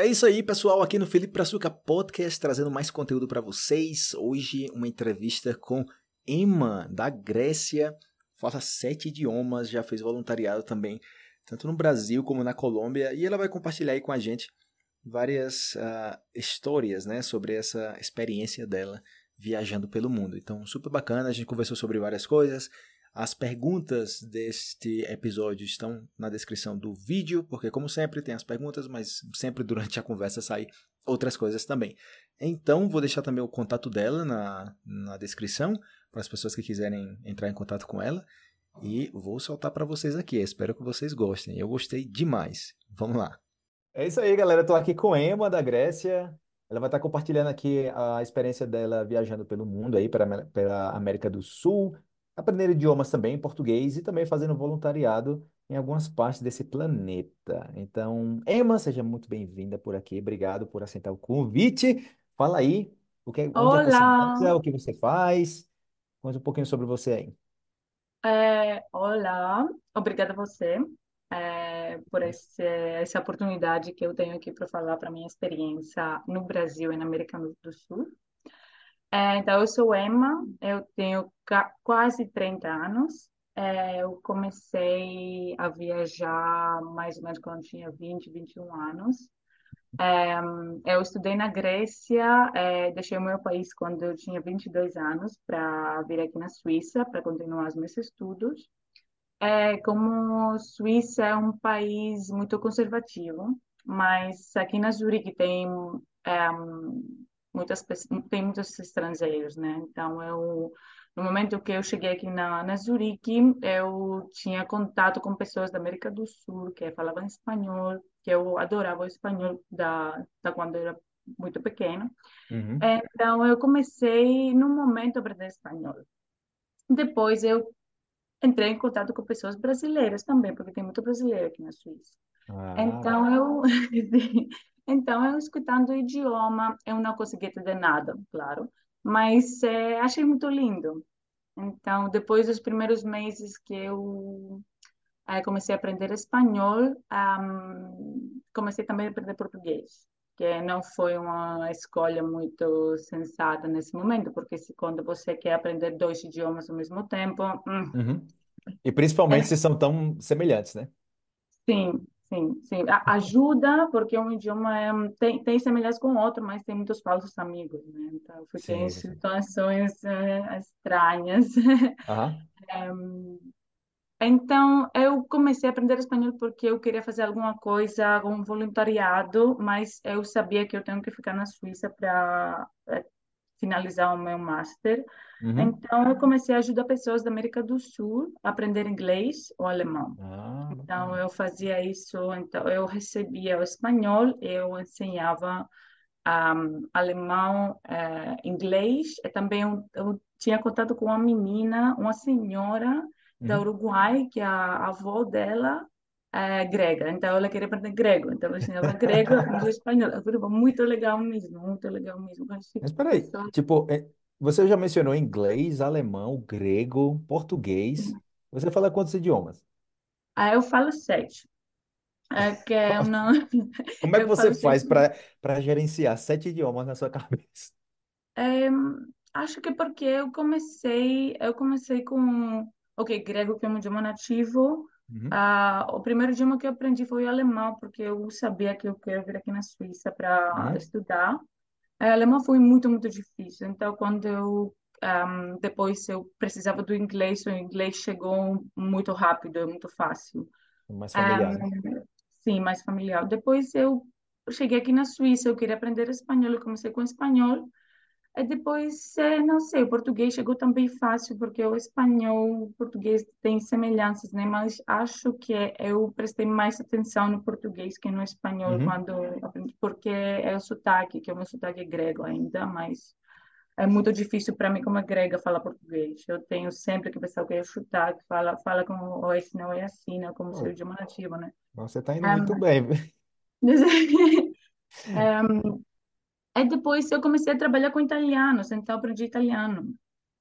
É isso aí, pessoal, aqui no Felipe Praçuca Podcast, trazendo mais conteúdo para vocês. Hoje, uma entrevista com Emma, da Grécia. Fala sete idiomas, já fez voluntariado também, tanto no Brasil como na Colômbia. E ela vai compartilhar aí com a gente várias uh, histórias, né, sobre essa experiência dela viajando pelo mundo. Então, super bacana, a gente conversou sobre várias coisas. As perguntas deste episódio estão na descrição do vídeo, porque, como sempre, tem as perguntas, mas sempre durante a conversa sai outras coisas também. Então, vou deixar também o contato dela na, na descrição, para as pessoas que quiserem entrar em contato com ela. E vou soltar para vocês aqui. Espero que vocês gostem. Eu gostei demais. Vamos lá. É isso aí, galera. Estou aqui com Emma, da Grécia. Ela vai estar compartilhando aqui a experiência dela viajando pelo mundo aí, pela América do Sul, aprender idiomas também, português e também fazendo voluntariado em algumas partes desse planeta. Então, Emma, seja muito bem-vinda por aqui. Obrigado por aceitar o convite. Fala aí, o que, onde é que você mora, Olá, o que você faz? Conta um pouquinho sobre você aí. é, olá, obrigada a você é, por esse, essa oportunidade que eu tenho aqui para falar para minha experiência no Brasil e na América do Sul. É, então, eu sou Emma, eu tenho quase 30 anos. É, eu comecei a viajar mais ou menos quando tinha 20, 21 anos. Eu estudei na Grécia, eh, deixei o meu país quando eu tinha 22 anos para vir aqui na Suíça para continuar os meus estudos. É, como Suíça é um país muito conservativo, mas aqui na Zurique tem é, muitas tem muitos estrangeiros, né? Então eu no momento que eu cheguei aqui na, na Zurique, eu tinha contato com pessoas da América do Sul que falavam espanhol, que eu adorava o espanhol da, da quando eu era muito pequena. Uhum, Então eu comecei no momento a aprender espanhol. Depois eu entrei em contato com pessoas brasileiras também, porque tem muito brasileiro aqui na Suíça. Ah, Então eu, então eu escutando o idioma, eu não consegui entender nada, claro, mas eh, achei muito lindo. Então, depois dos primeiros meses que eu eh, comecei a aprender espanhol, ahm, comecei também a aprender português, que não foi uma escolha muito sensata nesse momento, porque se, quando você quer aprender dois idiomas ao mesmo tempo, hum, uhum. E principalmente se são tão semelhantes, né? Sim, sim, sim. A- Ajuda, porque um idioma é, tem, tem semelhança com o outro, mas tem muitos falsos amigos, né? Então, eu fiquei em Sim, sim. situações eh, estranhas. Aham, Então, eu comecei a aprender espanhol porque eu queria fazer alguma coisa, algum voluntariado, mas eu sabia que eu tenho que ficar na Suíça para finalizar o meu master. uhum. Então, eu comecei a ajudar pessoas da América do Sul a aprender inglês ou alemão. Ah, Então, eu fazia isso, então eu recebia o espanhol, eu ensinava um, alemão, eh, inglês, e também eu, eu tinha contato com uma menina, uma senhora da Uhum. Uruguai, que a avó dela é grega, então ela queria aprender grego, então eu ensinava grego e espanhol. Falei, muito legal mesmo, muito legal mesmo. Mas peraí, pessoas, tipo, é, você já mencionou inglês, alemão, grego, português. Você fala quantos idiomas? aí eu falo sete, é que eu não, Como é que eu você faz para para gerenciar sete idiomas na sua cabeça? É, acho que porque eu comecei, eu comecei com, ok, grego que é um idioma nativo. Uhum, Ah, o primeiro idioma que eu aprendi foi o alemão, porque eu sabia que eu quero vir aqui na Suíça para uhum, estudar. É, alemão foi muito, muito difícil. Então, quando eu ahm, depois eu precisava do inglês, o inglês chegou muito rápido, muito fácil. mais familiar, né? Ahm, sim, mais familiar. Depois eu cheguei aqui na Suíça, eu queria aprender espanhol, eu comecei com espanhol. Aí depois, eh, não sei, o português chegou também fácil, porque o espanhol, o português tem semelhanças, né? Mas acho que eu prestei mais atenção no português que no espanhol Uhum. quando aprendi, porque é o sotaque, que é o meu sotaque grego ainda, mas é muito difícil para mim, como é grega, falar português. Eu tenho sempre que pensar o que é sotaque, fala, fala como, esse não é assim, né? Como seu Oh, idioma nativo, né? você tá indo muito bem. Aí depois eu comecei a trabalhar com italianos, então aprendi italiano.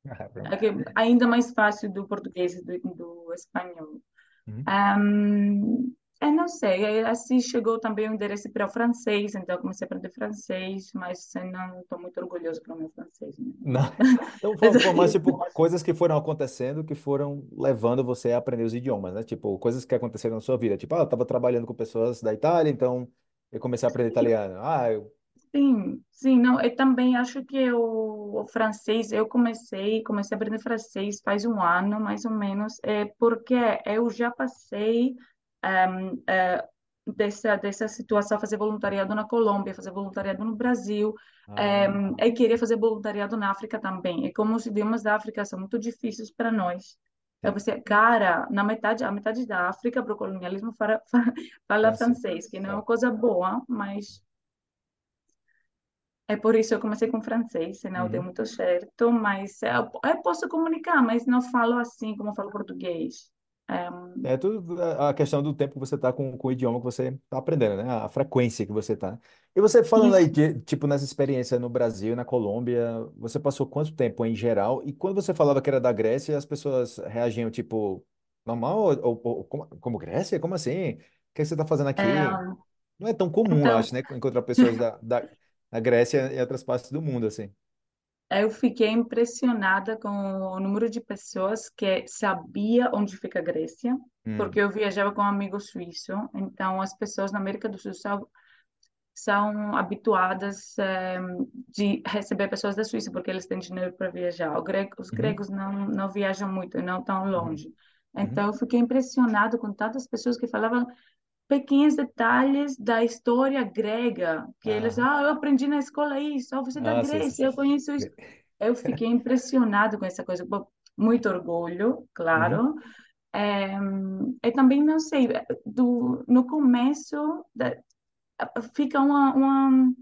Ah, É é ainda mais fácil do português e do, do espanhol. Uhum. Ahm, Eu não sei, aí, assim chegou também o interesse para o francês, então eu comecei a aprender francês, mas eu não estou muito orgulhoso para o meu francês. Né? Não. Então foram, foram mais tipo coisas que foram acontecendo que foram levando você a aprender os idiomas, né? Tipo, coisas que aconteceram na sua vida. Tipo, ah, eu estava trabalhando com pessoas da Itália, então eu comecei a aprender italiano. Ah, eu... Sim, sim, não, eu também acho que o, o francês, eu comecei, comecei a aprender francês faz um ano, mais ou menos, é porque eu já passei um, é, dessa, dessa situação, fazer voluntariado na Colômbia, fazer voluntariado no Brasil, Ah, um, eu queria fazer voluntariado na África também. E como os idiomas da África são muito difíceis para nós, eu sim. pensei, cara, na metade, a metade da África para o colonialismo fala, fala Francês. francês, que não é uma coisa boa, mas é por isso que eu comecei com francês, senão deu Uhum. muito certo, mas eu, eu posso comunicar, mas não falo assim como eu falo português. É, É tudo a questão do tempo que você está com, com o idioma que você está aprendendo, né? A frequência que você está. E você falando aí, de, tipo, nessa experiência no Brasil, na Colômbia, você passou quanto tempo em geral? E quando você falava que era da Grécia, as pessoas reagiam, tipo, normal? Ou, ou- como, como Grécia? Como assim? O que é que você está fazendo aqui? é, Não é tão comum, então, acho, né? Encontrar pessoas da, da, da Grécia e outras partes do mundo, assim. Eu fiquei impressionada com o número de pessoas que sabia onde fica a Grécia, Hum. porque eu viajava com um amigo suíço, então as pessoas na América do Sul são, são habituadas eh, de receber pessoas da Suíça, porque eles têm dinheiro para viajar. Grego- os Uhum. gregos não, não viajam muito, não tão Uhum. longe. Uhum. Então eu fiquei impressionada com tantas pessoas que falavam pequenos detalhes da história grega, que eles, Aham. ah, eu aprendi na escola isso, ah, você é da Ah, sim, sim, Grécia, eu sim. conheço isso. Eu fiquei impressionado com essa coisa, Bom, muito orgulho, Uhum. claro. É, eu também não sei, do, no começo da- fica uma, uma,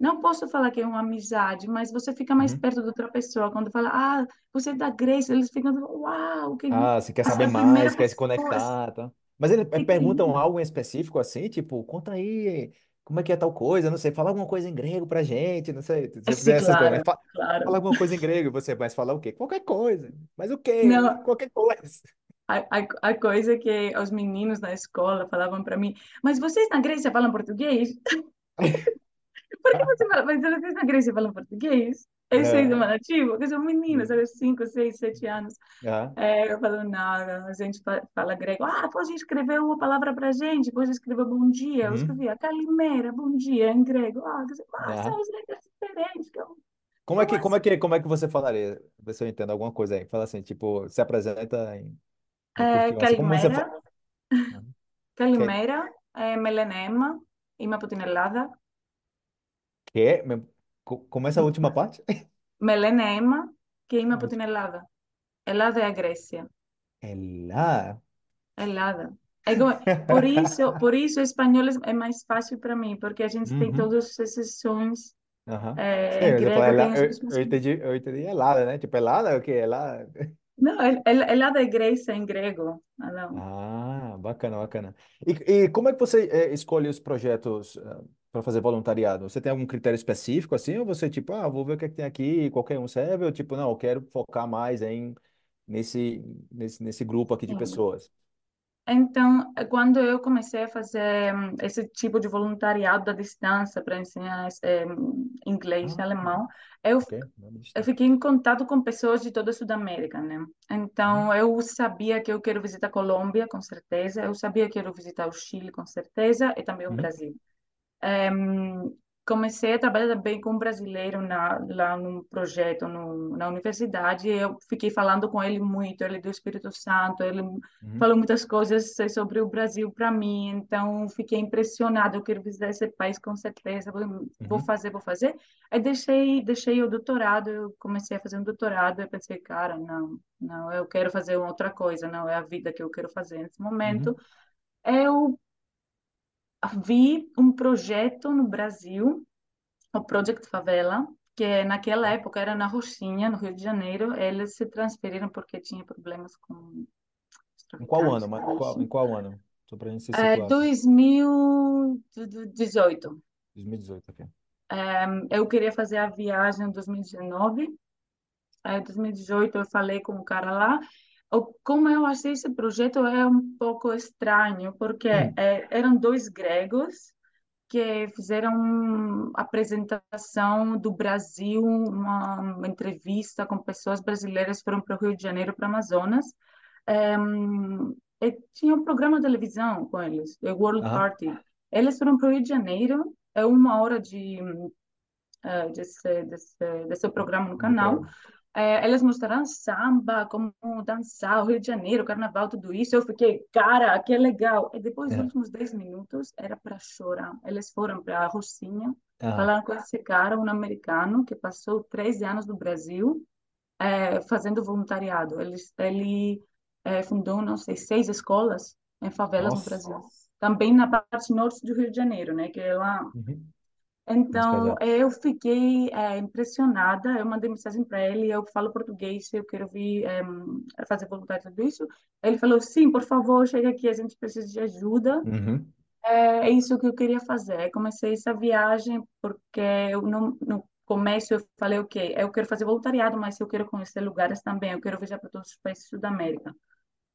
não posso falar que é uma amizade, mas você fica mais Uhum. perto da outra pessoa. Quando fala, ah, você é da Grécia, eles ficam, uau, que Ah, se quer saber mais, quer se conectar, tá? Mas eles eh, perguntam algo em específico assim, tipo, conta aí, como é que é tal coisa, não sei, fala alguma coisa em grego pra gente, não sei, você sim, fizer essas coisas, mas claro, fa- claro. fala alguma coisa em grego, você vai falar o quê? Qualquer coisa. Mas o quê? Não, Qualquer coisa. A, a, a coisa que os meninos na escola falavam para mim, mas vocês na Grécia falam português? Por que você fala, mas vocês na Grécia falam português? É. É eu sei do nativo porque são meninas, eram 5, 6, 7 anos. É. é, eu falo, não, a gente fala grego. Ah, pode escrever uma palavra para gente, pode escrever bom dia. Eu uhum. escrevia Calimera, bom dia, em grego. Ah, ah são os letras diferentes. Como é que, como é que, como é que você falaria? Se eu entendo alguma coisa aí. Fala assim, tipo, se apresenta em. É, Calimera, uhum. Calimera, é, melenema, ima putinelada. Que? Co- Como essa última parte? Melena é και queima από την Ελλάδα. Ελλάδα é a Grécia. Ελά. Helada. É igual- por isso, por isso o espanhol é mais fácil para mim, porque a gente tem todos esses sons. Aham. É, eu já falei, grego tem Elá- eu, entendi, eu entendi helada, né? Tipo, helada é o que? Helada. Não, El- Helada é Grécia em grego. Ah, não. Ah, bacana, bacana. E, e como é que você eh, escolhe os projetos? Eh, para fazer voluntariado? Você tem algum critério específico assim? Ou você, tipo, ah, vou ver o que é que tem aqui, qualquer um serve? Ou tipo, não, eu quero focar mais em, nesse, nesse, nesse grupo aqui de Sim. pessoas? Então, quando eu comecei a fazer hum, esse tipo de voluntariado à distância para ensinar eh, inglês e Ah, alemão, eu eu fiquei em contato com pessoas de toda a Sudamérica, né? Uhum, Então, eu sabia que eu quero visitar a Colômbia, com certeza. Eu sabia que eu quero visitar o Chile, com certeza, e também o uhum, Brasil. Em, comecei a trabalhar também com um brasileiro na, lá num projeto no, na universidade. Eu fiquei falando com ele muito, ele é do Espírito Santo, ele uhum, falou muitas coisas sobre o Brasil para mim, então fiquei impressionada. Eu quero visitar esse país com certeza, vou vou uhum, fazer, vou fazer. Aí deixei, deixei o doutorado, eu comecei a fazer um doutorado, eu pensei, cara, não, não, eu quero fazer outra coisa, não é a vida que eu quero fazer nesse momento. uhum, Eu vi um projeto no Brasil, o Project Favela, que naquela ok. época era na Rocinha, no Rio de Janeiro. Eles se transferiram porque tinha problemas com Em qual ano? da ma- Qual, em qual ano? Só pra gente se É, situar. 2018. 2018, ok. Eu queria fazer a viagem em 2019. Aí, em 2018, eu falei com o cara lá. Como eu achei esse projeto é um pouco estranho, porque Hum. é, eram dois gregos que fizeram uma apresentação do Brasil, uma, uma entrevista com pessoas brasileiras, foram para o Rio de Janeiro, para Amazonas. E tinha um programa de televisão com eles, The World Aham. Party. Eles foram para o Rio de Janeiro, é uma hora de, eh, desse, desse, desse programa no canal. É, elas mostraram samba, como dançar, o Rio de Janeiro, carnaval, tudo isso. Eu fiquei, cara, que legal. E depois, os É. últimos 10 minutos, era para chorar. Eles foram para a Rocinha, Aham. falaram com esse cara, um americano, que passou 13 anos no Brasil, é, fazendo voluntariado. Ele, ele é, fundou, não sei, seis escolas em favelas no Nossa. Brasil. Também na parte norte do Rio de Janeiro, né? Que é lá Uhum. Então, pesado. eu fiquei eh, impressionada. Eu mandei mensagem para ele. Eu falo português, eu quero vir eh, fazer voluntário tudo isso. Ele falou: Sim, por favor, chega aqui, a gente precisa de ajuda. Uhum. É, é isso que eu queria fazer. Comecei essa viagem porque eu não, no começo eu falei: Ok, eu quero fazer voluntariado, mas eu quero conhecer lugares também. Eu quero viajar para todos os países da América.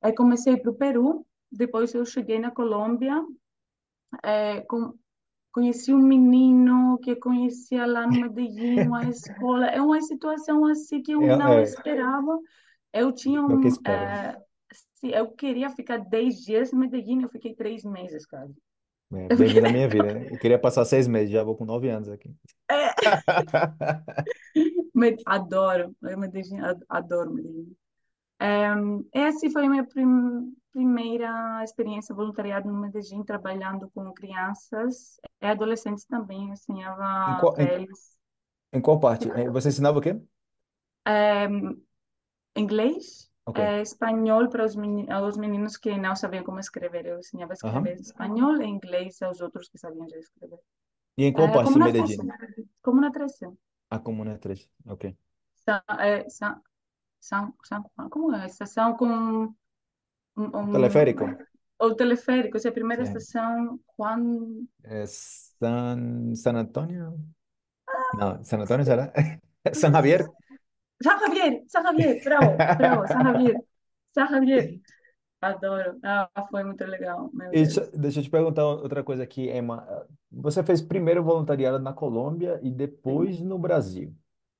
Aí comecei para o Peru. Depois eu cheguei na Colômbia. eh, com Conheci um menino que conhecia lá no Medellín, uma escola. É uma situação assim que eu não É, é, esperava. Eu tinha é o que um. espera. eh, se eu queria ficar 10 dias no Medellín, eu fiquei três meses, cara. É, bem-vindo à minha vida. né? Eu queria passar seis meses, já vou com nove anos aqui. Me- Adoro. Medellín, ad- adoro Medellín. Em, essa foi a minha prim- primeira experiência voluntariado no Medellín, trabalhando com crianças e adolescentes também. Eu Em ensinava qual, para em, em qual parte? Você ensinava o quê? Em, inglês, Ok. eh, espanhol para os meni- aos meninos que não sabiam como escrever. Eu ensinava a escrever em espanhol e inglês aos outros que sabiam já escrever. E em qual Eh, parte como na Medellín? 13. Como na 13. A Comuna 3. Ok. Sa- eh, Sa- São, São Juan, como é? Estação com Teleférico? o teleférico, essa é a primeira Sim. estação, Juan... É San, San Antonio? Não, San Antonio será? San Javier? São Javier, São Javier, bravo, bravo, São Javier, São Javier. Adoro. Ah, foi muito legal, deixa, deixa eu te perguntar outra coisa aqui, Emma. Você fez primeiro voluntariado na Colômbia e Sim. depois no Brasil.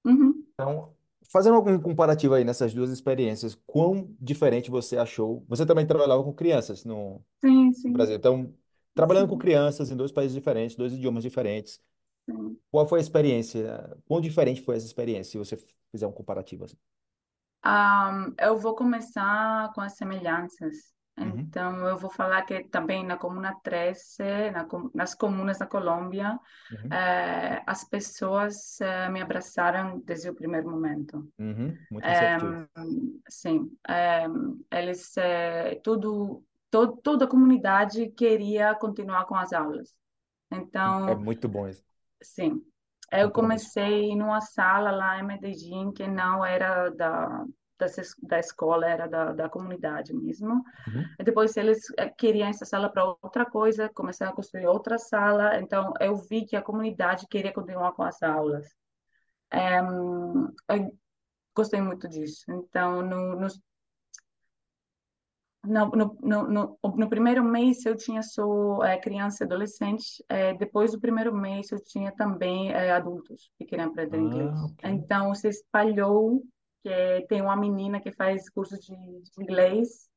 Uhum. Então, fazendo algum comparativo aí nessas duas experiências, quão diferente você achou? Você também trabalhava com crianças no, Sim, no sim, Brasil. Então, trabalhando com sim, crianças em dois países diferentes, dois idiomas diferentes, sim. qual foi a experiência? Quão diferente foi essa experiência, se você fizer um comparativo assim? Ah, eu vou começar com as semelhanças. Uhum, Então, eu vou falar que também na Comuna 13, na nas comunas da Colômbia, uhum, eh, as pessoas eh, me abraçaram desde o primeiro momento. uhum, muito receptivo. sim, eh, eles, tudo, to- toda a comunidade queria continuar com as aulas. É Então, muito bom isso. Sim, eu Compromisso. comecei numa sala lá em Medellín que não era da, da, es- da escola, era da, da comunidade mesmo. Uhum. E depois eles eh, queriam essa sala para outra coisa, começaram a construir outra sala, então eu vi que a comunidade queria continuar com as aulas. Em, eu gostei muito disso. Então, no, No, no, no, no, no primeiro mês eu tinha só eh, criança e adolescente, eh, depois do primeiro mês eu tinha também eh, adultos que queriam aprender inglês. Ah, ok. Então se espalhou que tem uma menina que faz curso de, de inglês,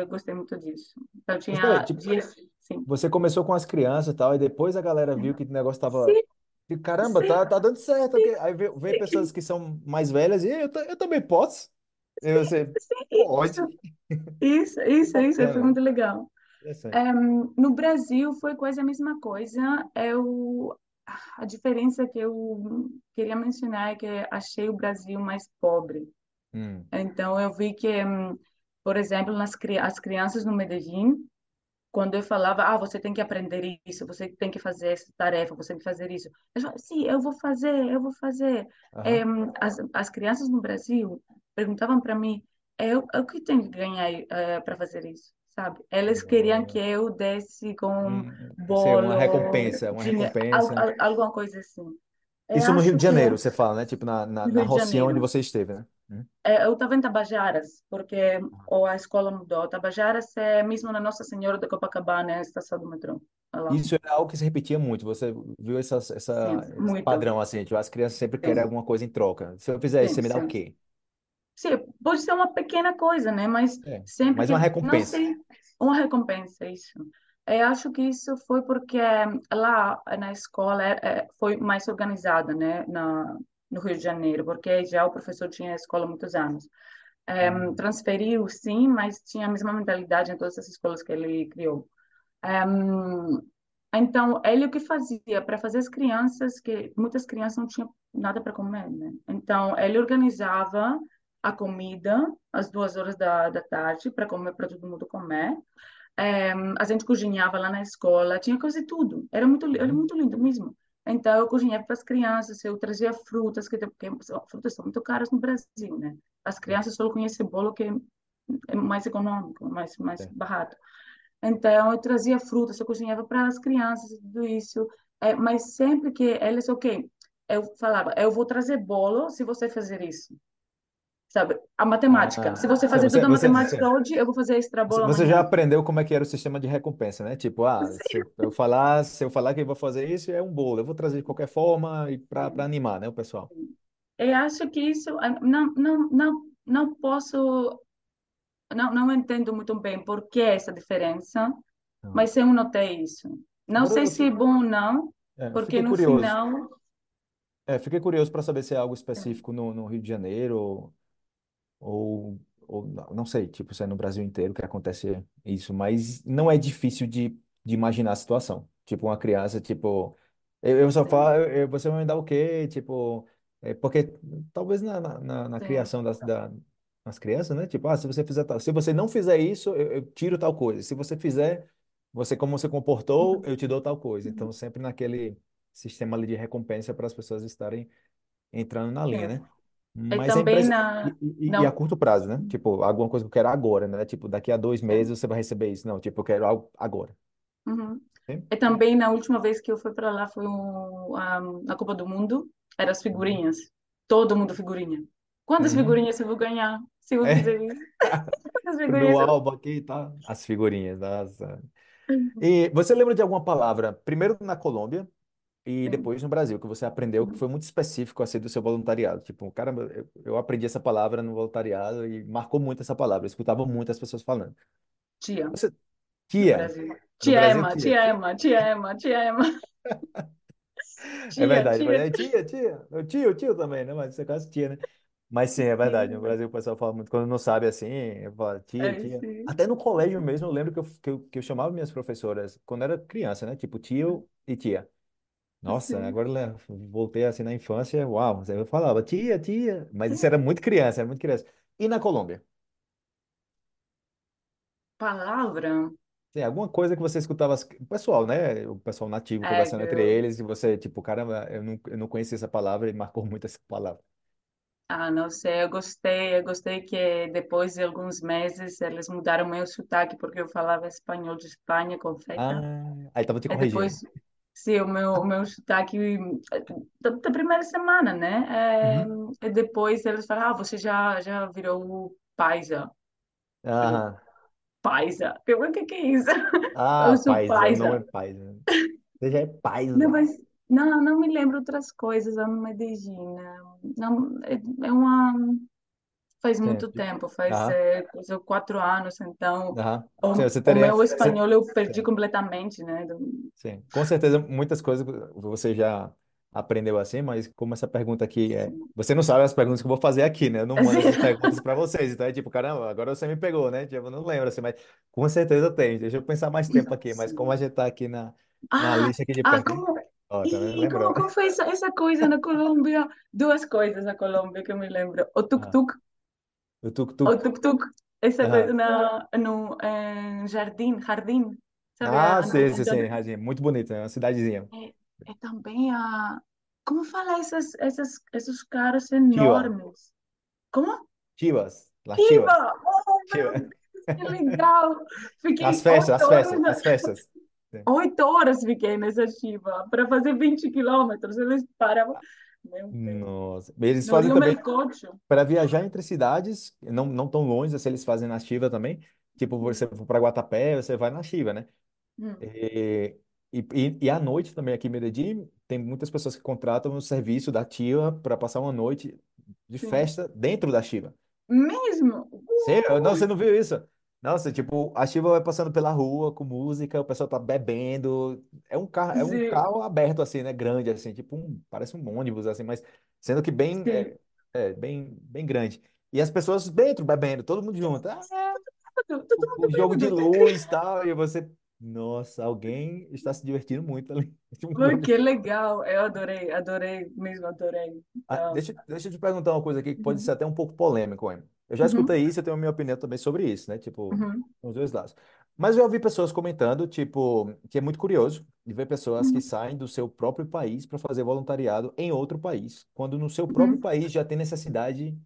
eu gostei muito disso. Então Mas peraí, tinha tipo, dias, sim, você começou com as crianças e tal, e depois a galera viu que o negócio tava. sim, e, Caramba, sim, tá, tá dando certo. sim. Aí vem, vem pessoas que são mais velhas e eu, eu também posso. E você sim, pode. isso, isso, isso, foi muito legal. no Brasil foi quase a mesma coisa. Eu, a diferença que eu queria mencionar é que achei o Brasil mais pobre. Hum, Então eu vi que, hum, por exemplo, nas as crianças no Medellín, quando eu falava, ah, você tem que aprender isso, você tem que fazer essa tarefa, você tem que fazer isso. Eu falava, sim, eu vou fazer, eu vou fazer. aham. Em, as, as crianças no Brasil perguntavam para mim, eu, eu que tenho que ganhar para fazer isso, sabe? Eles queriam que eu desse com Hum, sei, uma bolo, recompensa, uma dinheiro, al, recompensa. al, alguma coisa assim. Eu Isso no Rio de que Janeiro, você fala, né? Tipo, na, na, na Rocinha onde você esteve, né? Hum? É, eu estava em Tabajaras, porque ou a escola mudou. Tabajaras é mesmo na Nossa Senhora de Copacabana, é a estação do metrô. É lá. Isso era algo que se repetia muito. Você viu essa, essa, Sim, esse muito. padrão assim, tipo, as crianças sempre querem Sim, alguma coisa em troca. Se eu fizer isso, você me dá o quê? Sim, pode ser uma pequena coisa, né? Mas É, sempre que, uma recompensa. sei, uma recompensa, isso. Eu acho que isso foi porque lá na escola é- é- foi mais organizada, né? Na, no Rio de Janeiro, porque já o professor tinha a escola há muitos anos. É, transferiu, sim, mas tinha a mesma mentalidade em todas as escolas que ele criou. É, então, ele o que fazia para fazer as crianças, que muitas crianças não tinham nada para comer, né? Então, ele organizava a comida às duas horas da, da tarde para comer, para todo mundo comer. É, a gente cozinhava lá na escola, tinha de tudo. Era muito, era uhum, muito lindo mesmo. Então, eu cozinhava para as crianças, eu trazia frutas, que, porque frutas são muito caras no Brasil, né? As crianças só conhecem bolo que é mais econômico, mais, mais sim. barato. Então, eu trazia frutas, eu cozinhava para as crianças, tudo isso. É, mas sempre que eles, ok, eu falava, eu vou trazer bolo se você fazer isso, sabe? A matemática. Ah, Se você você, fazer você, toda a você, matemática sim. hoje, eu vou fazer extra Você bolo você já aprendeu como é que era o sistema de recompensa, né? Tipo, ah, se eu falar, se eu falar que eu vou fazer isso, é um bolo. Eu vou trazer de qualquer forma e para animar, né, o pessoal. Eu acho que isso, ah, não, não, não, não posso, não, não entendo muito bem por que essa diferença, Ah. mas eu notei isso. Não Agora sei se é bom ou não, é, porque no curioso. final, É, fiquei curioso para saber se é algo sim, específico no, no Rio de Janeiro ou, ou não não sei, tipo, se é no Brasil inteiro que acontece isso, mas não é difícil de, de imaginar a situação. Tipo, uma criança, tipo, eu, eu só falo, eu- eu- você vai me dar o quê? Tipo, é, porque talvez na, na, na- na sim, criação das, da, das crianças, né? Tipo, ah, se você fizer tal, se você não fizer isso, eu, eu tiro tal coisa. Se você fizer, você como você comportou, eu te dou tal coisa. Então, sempre naquele sistema ali de recompensa para as pessoas estarem entrando na linha, sim. né? E Mas é também impressionante. na, E, e- e a curto prazo, né? Tipo, alguma coisa que eu quero agora, né? Tipo, daqui a dois sim. meses você vai receber isso. Não, tipo, eu quero algo agora. Uhum. E também na última vez que eu fui para lá foi um, a, a Copa do Mundo, eram as Uhum. figurinhas, todo mundo figurinha. Quantas Uhum. figurinhas eu vou ganhar se eu É, fizer isso? Meu figurinhas eu... álbum aqui, tá? As figurinhas. Nossa. E você lembra de alguma palavra, primeiro na Colômbia e Sim. depois no Brasil, que você aprendeu que Uhum. foi muito específico assim do seu voluntariado? Tipo, caramba, eu, aprendi essa palavra no voluntariado e marcou muito essa palavra. Eu escutava muito as pessoas falando. Tia, Você, tia, Tia Emma, tia. tia Emma, tia Emma, tia Emma. É Tia, verdade. tia. É tia, tia. O tio, tio também, né? Mas você quase tia, né? Mas sim, é verdade. No Brasil o pessoal fala muito, quando não sabe assim, fala tia, é, tia. sim. Até no colégio mesmo, eu lembro que eu, que eu, que eu chamava minhas professoras, quando era criança, né? Tipo tio e tia. Nossa, Sim. agora voltei assim na infância, uau, eu falava tia, tia. Mas isso era muito criança, era muito criança. E na Colômbia? Palavra? Tem alguma coisa que você escutava, as- o pessoal, né? O pessoal nativo É, conversando entre eu... eles, e você, tipo, caramba, eu não, eu não conhecia essa palavra e marcou muito essa palavra. Ah, não sei, eu gostei, eu gostei que depois de alguns meses eles mudaram meu sotaque porque eu falava espanhol de Espanha com feta. Ah, aí tava te E corrigindo. Sim, o meu, o meu sotaque eh, da, da primeira semana, né? Uhum. É, e depois eles falaram, ah, você já, já virou paisa. Eu, Ah, paisa? Eu, o que que é isso? ah, Eu sou paisa, o nome é paisa. paisa. Você já é Não, paisa. mas não, não me lembro outras coisas, a Medellina. Não, é, é uma faz Sim, muito tipo, tempo, faz é, quatro anos, então aham. Sim, o, você o teria. meu espanhol eu perdi sim, completamente, né? Sim. Com certeza, muitas coisas você já aprendeu assim, mas como essa pergunta aqui é. Você não sabe as perguntas que eu vou fazer aqui, né? Eu não mando essas perguntas para vocês. Então é tipo, caramba, agora você me pegou, né? Tipo, eu não lembro assim, mas com certeza tem. Deixa eu pensar mais tempo aqui, mas como a gente tá aqui na, na Ah, lista aqui de ah, perguntas. como, vendo? e como, como foi essa, essa coisa na Colômbia? Duas coisas na Colômbia que eu me lembro. O Ah, tuk-tuk, o o tuk-tuk. tuk-tuk, essa coisa Aham. na, no em jardim, jardim, sabe? Ah, a- sim, sim, sim, Radinho. Muito bonito, é uma cidadezinha. é, é também a... Como fala essas, essas, esses caras Chiva. enormes? Como? Chivas. Las Chivas. Oh, meu. Deus, que legal! As Fiquei festas, oito as festas, horas, as festas. Sim. oito horas fiquei nessa Chiba para fazer 20 quilômetros. Eles paravam. Meu Deus. Nossa. Eles No fazem também para viajar entre cidades, não, não tão longe, assim, eles fazem na Chiva também. Tipo, Hum, você for para Guatapé, você vai na Chiva, né? hum, E, e, e e à noite também aqui em Medellín, tem muitas pessoas que contratam o serviço da Chiva para passar uma noite de sim. festa dentro da Chiva. Mesmo? Sério? Não, Ui, você não viu isso? Nossa, tipo, a Chiva vai passando pela rua com música, o pessoal tá bebendo. É um carro, é um sim, carro aberto assim, né? Grande assim, tipo um, parece um ônibus assim, mas sendo que bem sim. é, é, bem bem grande. E as pessoas dentro bebendo, todo mundo junto. Ah, Todo, todo o, mundo o jogo de bêbado. luz, e tal, e você, nossa, alguém está se divertindo muito ali. Um grupo que legal. Eu adorei, adorei, mesmo adorei. Ah, Então, deixa, deixa eu te perguntar uma coisa aqui que pode ser uhum, até um pouco polêmico, hein? Eu já uhum, escutei isso, eu tenho a minha opinião também sobre isso, né? Tipo, uhum, os dois lados. Mas eu ouvi pessoas comentando, tipo, que é muito curioso de ver pessoas que uhum, saem do seu próprio país para fazer voluntariado em outro país, quando no seu próprio uhum, país já tem necessidade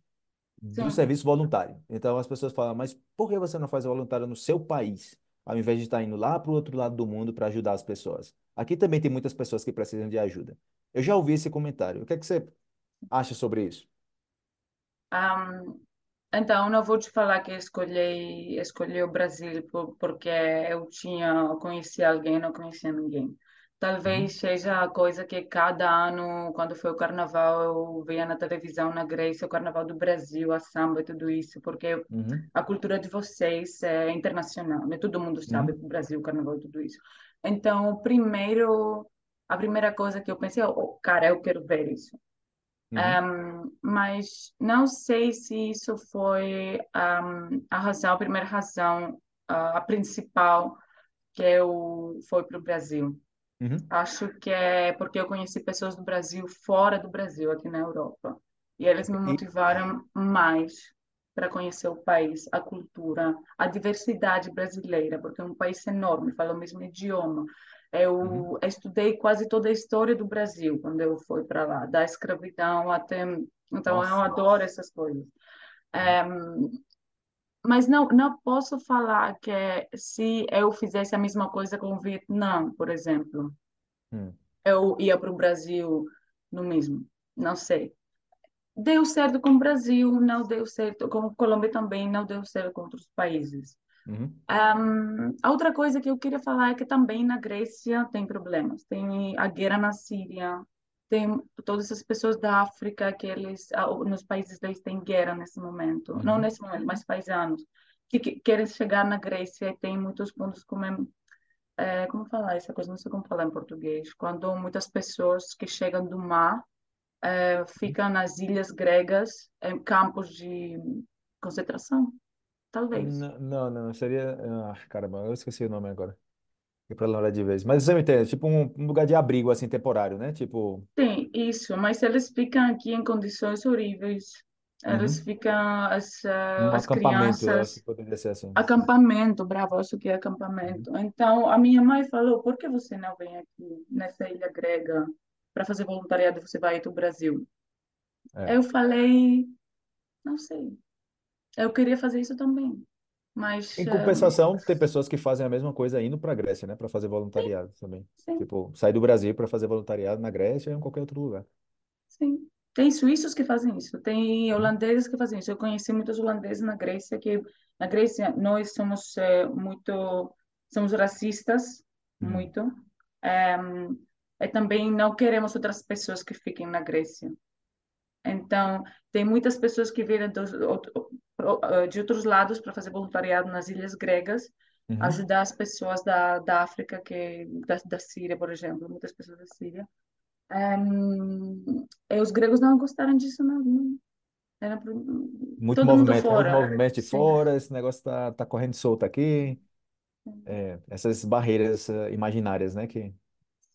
do sim. serviço voluntário. Então as pessoas falam, mas por que você não faz voluntário no seu país, ao invés de estar indo lá para o outro lado do mundo para ajudar as pessoas? Aqui também tem muitas pessoas que precisam de ajuda. Eu já ouvi esse comentário. O que é que você acha sobre isso? Ahm, então, não vou te falar que escolhi, escolhi o Brasil por- porque eu tinha, conheci alguém, não conhecia ninguém. Uhum, Talvez seja a coisa que cada ano, quando foi o carnaval, eu via na televisão na Grécia, o carnaval do Brasil, a samba e tudo isso, porque uhum, a cultura de vocês é internacional, né? Todo mundo sabe uhum, o Brasil, o carnaval e tudo isso. Então, primeiro, a primeira coisa que eu pensei, oh, cara, eu quero ver isso. Uhum, Mas não sei se isso foi um, a razão, a primeira razão, a, a principal que eu fui para o Brasil. uhum. Acho que é porque eu conheci pessoas do Brasil fora do Brasil, aqui na Europa. E eles me E, motivaram mais para conhecer o país, a cultura, a diversidade brasileira, porque é um país enorme, fala o mesmo idioma. Uhum, Eu estudei quase toda a história do Brasil quando eu fui para lá, da escravidão até. Então, eu nossa. adoro essas coisas. É, mas não, não posso falar que se eu fizesse a mesma coisa com o Vietnã, por exemplo Hum, eu ia para o Brasil no mesmo. Não sei. Deu certo com o Brasil, não deu certo com a Colômbia também, não deu certo com outros países. Uhum, Ahm, a outra coisa que eu queria falar é que também na Grécia tem problemas. Tem a guerra na Síria, tem todas essas pessoas da África que eles, nos países deles tem guerra nesse momento. Não uhum. nesse momento, mas faz anos. Que, que querem chegar na Grécia e tem muitos pontos como é, como falar essa coisa? Não sei como falar em português. Quando muitas pessoas que chegam do mar é, ficam nas ilhas gregas, em campos de concentração, talvez. N- Não, não, seria. Ah, caramba, eu esqueci o nome agora. E para lembrar de vez. Mas você me entende, tipo um, um lugar de abrigo, assim, temporário, né? Tipo, Sim, isso, mas eles ficam aqui em condições horríveis. Eles uhum. ficam, as, eh, Um as acampamento, eu acho que crianças, poderia ser assim. acampamento, bravo, acho que é Uhum. acampamento. Então, a minha mãe falou, por que você não vem aqui nessa ilha grega para fazer voluntariado você vai para o Brasil? É. Eu falei, não sei. Eu queria fazer isso também, mas Em eh, compensação, tem pessoas que fazem a mesma coisa indo para a Grécia, né? Para fazer sim, voluntariado também. sim, Tipo, sair do Brasil para fazer voluntariado na Grécia ou em qualquer outro lugar. sim. Tem suíços que fazem isso, tem holandeses que fazem isso. Eu conheci muitos holandeses na Grécia que na Grécia nós somos eh, muito somos racistas, Uhum. muito. Eh, e também não queremos outras pessoas que fiquem na Grécia. Então, tem muitas pessoas que vêm pro- de outros lados para fazer voluntariado nas ilhas gregas, Uhum. ajudar as pessoas da, da África, que, da, da Síria, por exemplo, muitas pessoas da Síria. Ehm, e os gregos não gostaram disso, não. não. Era pro- Muito movimento, muito fora. movimento de Sim, fora, esse negócio tá, tá correndo solto aqui. É, essas barreiras eh, imaginárias, né? Que,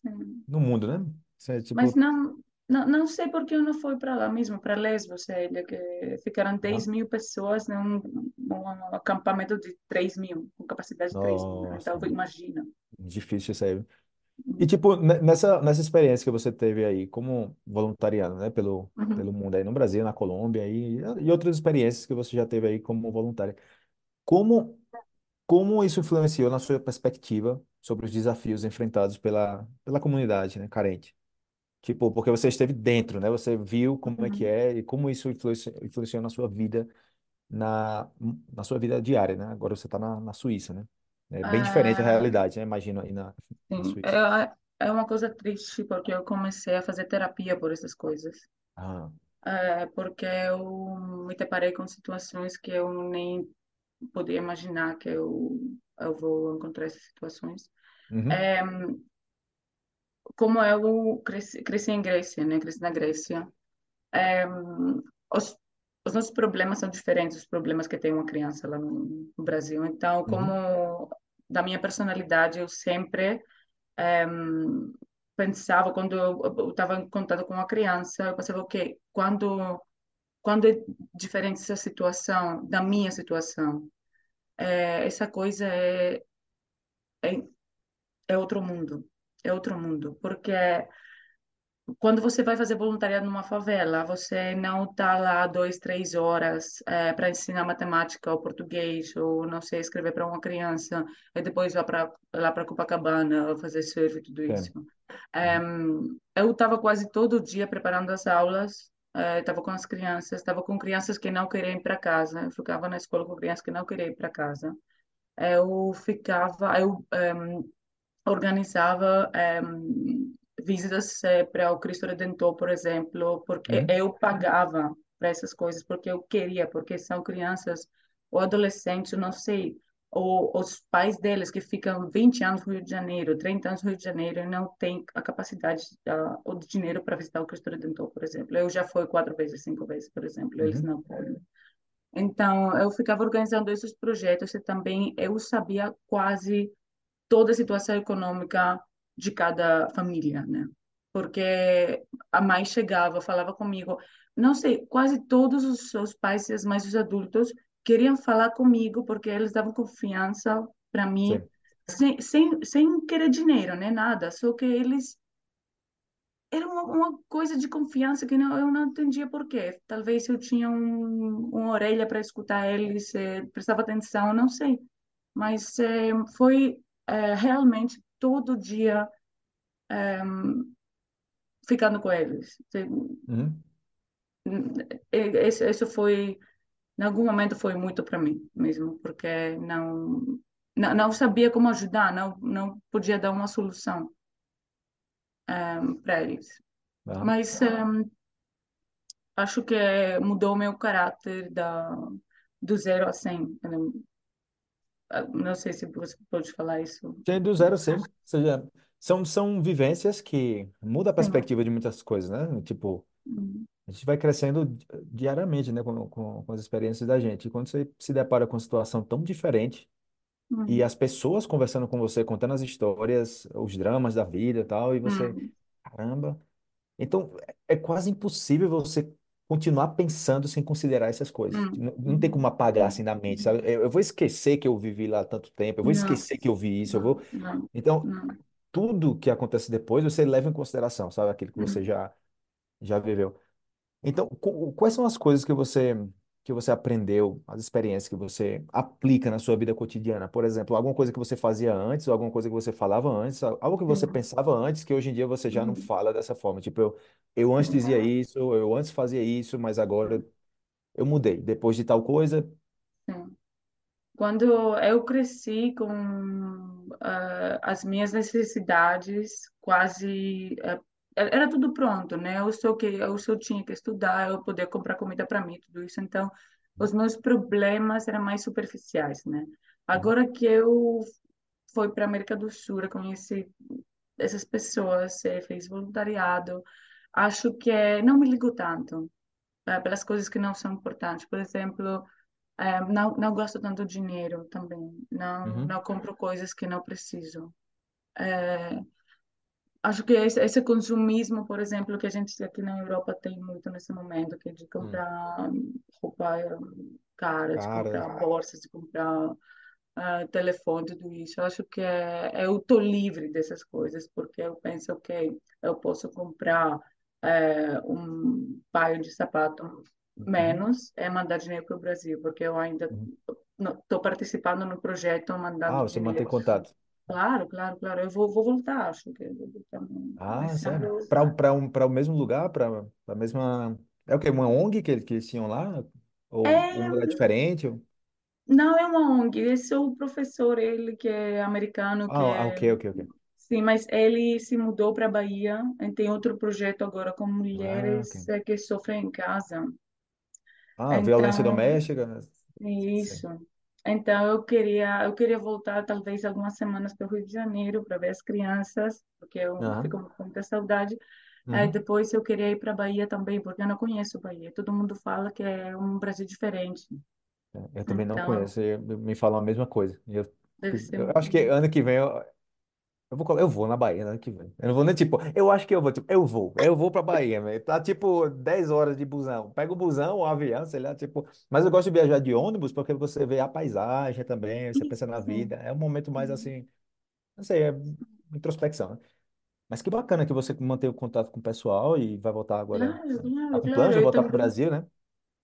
sim. no mundo, né? É Mas tipo. não, não, não sei por que eu não fui para lá mesmo, para Lesbos, ilha, que ficaram ah, 10 mil pessoas num, num acampamento de 3 mil, com capacidade de 3 mil. né? Então, imagina. difícil isso aí. E tipo, ne- nessa, nessa experiência que você teve aí como voluntariado, né? Pelo, Uhum. pelo mundo aí no Brasil, na Colômbia e, e outras experiências que você já teve aí como voluntária. Como, como isso influenciou na sua perspectiva sobre os desafios enfrentados pela, pela comunidade, né? Carente? Tipo, porque você esteve dentro, né? Você viu como é que Uhum. é e como isso influenciou na sua vida, na, na sua vida diária, né? Agora você está na, na Suíça, né? É bem diferente a Ah, realidade, né? Imagino aí na, na sim, Suíça. é, é uma coisa triste porque eu comecei a fazer terapia por essas coisas. Ah, É, porque eu me deparei com situações que eu nem podia imaginar que eu, eu vou encontrar essas situações. uhum, É, como eu cresci, cresci em Grécia, né? Cresci na Grécia. É, os, os nossos problemas são diferentes dos problemas que tem uma criança lá no, no Brasil. Então, uhum, como da minha personalidade, eu sempre é, pensava, quando eu estava em contato com uma criança, eu pensava, ok, quando, quando é diferente essa situação da minha situação, é, essa coisa é, é, é outro mundo. É outro mundo, porque Quando você vai fazer voluntariado numa favela, você não está lá dois, três horas para ensinar matemática ou português, ou não sei, escrever para uma criança, e depois lá para lá para Copacabana fazer surf e tudo isso. Uhum, eu estava quase todo dia preparando as aulas, estava com as crianças, estava com crianças que não queriam ir para casa, eu ficava na escola com crianças que não queriam ir para casa. Eu ficava, eu organizava em, visitas eh, para o Cristo Redentor, por exemplo, porque uhum, eu pagava para essas coisas, porque eu queria, porque são crianças ou adolescentes, não sei, ou os pais deles que ficam 20 anos no Rio de Janeiro, 30 anos no Rio de Janeiro e não têm a capacidade uh, ou de dinheiro para visitar o Cristo Redentor, por exemplo. Eu já fui quatro vezes, cinco vezes, por exemplo, eles uhum, não podem. Então, eu ficava organizando esses projetos e também eu sabia quase toda a situação econômica de cada família, né? Porque a mãe chegava, falava comigo, não sei, quase todos os seus pais e as mães dos adultos queriam falar comigo porque eles davam confiança para mim, sem, sem, sem querer dinheiro, né? Nada, só que eles era uma, uma coisa de confiança que não, eu não entendia por quê. Talvez eu tinha um, uma orelha para escutar eles, eh, prestava atenção, não sei. Mas eh, foi é, realmente todo dia é, ficando com eles. Uhum. Isso, isso foi, em algum momento foi muito para mim mesmo, porque não, não, não sabia como ajudar, não, não podia dar uma solução é, para eles. Ah. Mas é, acho que mudou meu caráter da, do zero a cem né? Não, não sei se você pode falar isso. Tem do zero, sim. Ou seja, são, são vivências que mudam a perspectiva de muitas coisas, né? Tipo, Uhum. A gente vai crescendo di- diariamente, né, com, com, com as experiências da gente. E quando você se depara com uma situação tão diferente e Uhum. as pessoas conversando com você, contando as histórias, os dramas da vida e tal, e você, Uhum. caramba. Então, é é quase impossível você continuar pensando sem considerar essas coisas. Uhum. Não, não tem como apagar assim da mente, sabe? Eu, eu vou esquecer que eu vivi lá tanto tempo, eu vou Não, esquecer que eu vi isso, eu vou. não, Então, tudo que acontece depois, você leva em consideração, sabe? Aquilo que você Uhum. já, já viveu. Então, qu- quais são as coisas que você que você aprendeu, as experiências que você aplica na sua vida cotidiana? Por exemplo, alguma coisa que você fazia antes, ou alguma coisa que você falava antes, al- algo que você Sim. pensava antes que hoje em dia você já não Uhum. fala dessa forma. Tipo, eu, eu antes dizia isso, eu antes fazia isso, mas agora eu mudei. Depois de tal coisa. Sim. Quando eu cresci com ah, as minhas necessidades quase ah, era tudo pronto, né? Eu só que eu tinha que estudar, eu poder comprar comida para mim, tudo isso. Então, os meus problemas eram mais superficiais, né? Agora que eu fui para América do Sul, eu conheci essas pessoas, eh, fez voluntariado, acho que eh, não me ligo tanto eh, pelas coisas que não são importantes. Por exemplo, é, não, não gosto tanto do dinheiro também. Não, uhum, não compro coisas que não preciso. Acho que esse, esse consumismo, por exemplo, que a gente aqui na Europa tem muito nesse momento, que é de uhum. comprar roupa cara, de comprar bolsas, de comprar ah, telefone, tudo isso. Eu acho que é, eu tô livre dessas coisas, porque eu penso, ok, eu posso comprar é, um par de sapato uhum, menos e mandar dinheiro para o Brasil, porque eu ainda uhum. estou participando no projeto Ah, mandando você mantém dinheiro. contato. Claro, claro, claro. Eu vou, vou voltar, acho que Ah, sério? Para para um, para o mesmo lugar, para a mesma. É o quê? Uma ONG que, que eles tinham lá? Ou um É, lugar diferente? Ou- não é uma ONG, esse é o professor, ele que é americano, que Ah, ah, é. ok, ok, ok. Sim, mas ele se mudou para a Bahia e tem outro projeto agora com Ah, ok. mulheres eh, que sofrem em casa. Ah, violência Então, doméstica? Sim. isso. Então eu queria, eu queria voltar talvez algumas semanas para o Rio de Janeiro para ver as crianças, porque eu Aham. fico com muita saudade. Aí Uhum. depois eu queria ir para a Bahia também, porque eu não conheço Bahia. Todo mundo fala que é um Brasil diferente. Eu também não Então, conheço, me falam a mesma coisa. Eu, eu acho que ano que vem eu, eu vou, colo- eu vou na Bahia ano que vem. Eu não vou nem tipo, eu acho que eu vou, tipo, eu vou, eu vou pra Bahia, velho. Tá tipo 10 horas de busão. Pega o busão, o avião, sei lá, tipo. Mas eu gosto de viajar de ônibus porque você vê a paisagem também, você pensa na Sim. vida. É um momento mais assim, não sei, é introspecção, né? Mas que bacana que você mantém o contato com o pessoal e vai voltar agora. Claro, Tá claro, com planos claro. de Eu voltar pro também. Brasil, né?